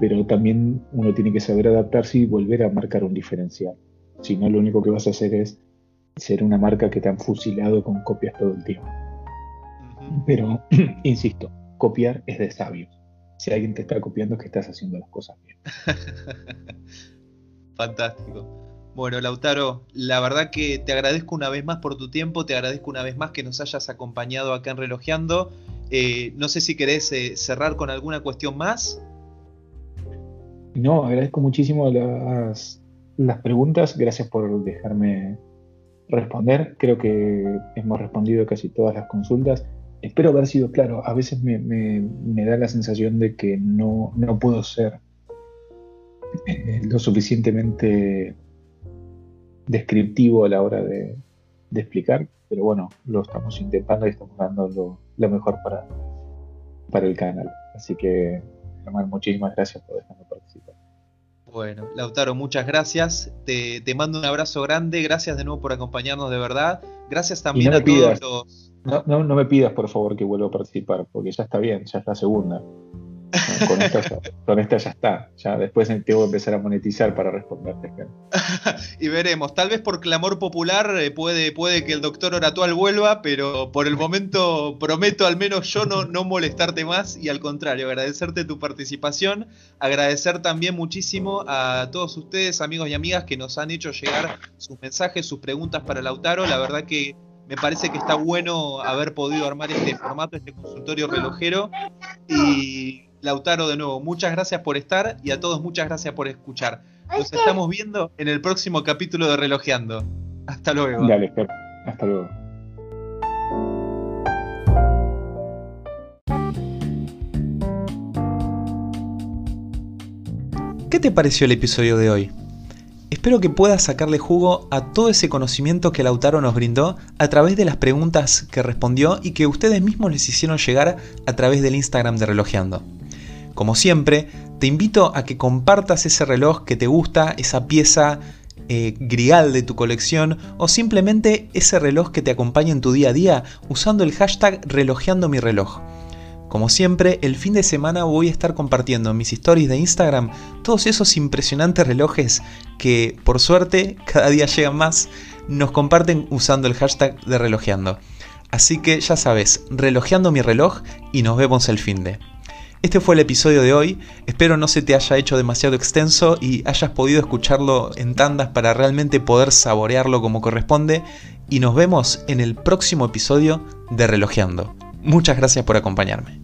Pero también uno tiene que saber adaptarse y volver a marcar un diferencial. Si no, lo único que vas a hacer es ser una marca que te han fusilado con copias todo el tiempo. Pero, insisto, copiar es de sabios. Si alguien te está copiando es que estás haciendo las cosas bien. Fantástico. Bueno, Lautaro, la verdad que te agradezco una vez más por tu tiempo, te agradezco una vez más que nos hayas acompañado acá en Relojeando. Eh, no sé si querés eh, cerrar con alguna cuestión más. No, agradezco muchísimo las, las preguntas, gracias por dejarme responder. Creo que hemos respondido casi todas las consultas espero haber sido claro. A veces me, da la sensación de que no, puedo ser eh, lo suficientemente descriptivo a la hora de, explicar, pero bueno, lo estamos intentando y estamos dando lo, mejor para, para el canal. Así que, Germán, muchísimas gracias por dejarme participar. Bueno, Lautaro, muchas gracias. Te, te, mando un abrazo grande. Gracias de nuevo por acompañarnos de verdad. Gracias también a todos los. No, no, no, me pidas, por favor, que vuelva a participar, porque ya está bien, ya es la segunda. Con esta, ya, está. Ya después tengo que empezar a monetizar para responderte. y veremos. Tal vez por clamor popular eh, puede, puede que el doctor Oratual vuelva, pero por el momento prometo al menos yo no, no molestarte más y al contrario, agradecerte tu participación. Agradecer también muchísimo a todos ustedes, amigos y amigas, que nos han hecho llegar sus mensajes, sus preguntas para Lautaro. La verdad que me parece que está bueno haber podido armar este formato, este consultorio relojero. Y Lautaro, de nuevo, muchas gracias por estar y a todos muchas gracias por escuchar. Nos estamos viendo en el próximo capítulo de Relojeando. Hasta luego. Dale, hasta luego. ¿Qué te pareció el episodio de hoy? Espero que puedas sacarle jugo a todo ese conocimiento que Lautaro nos brindó a través de las preguntas que respondió y que ustedes mismos les hicieron llegar a través del Instagram de Relojeando. Como siempre, te invito a que compartas ese reloj que te gusta, esa pieza eh, grial de tu colección o simplemente ese reloj que te acompaña en tu día a día usando el hashtag relojeando mi reloj. Como siempre, el fin de semana voy a estar compartiendo en mis stories de Instagram todos esos impresionantes relojes que, por suerte, cada día llegan más, nos comparten usando el hashtag de relojeando. Así que ya sabes, relojeando mi reloj y nos vemos el fin de. Este fue el episodio de hoy, espero no se te haya hecho demasiado extenso y hayas podido escucharlo en tandas para realmente poder saborearlo como corresponde y nos vemos en el próximo episodio de Relojeando. Muchas gracias por acompañarme.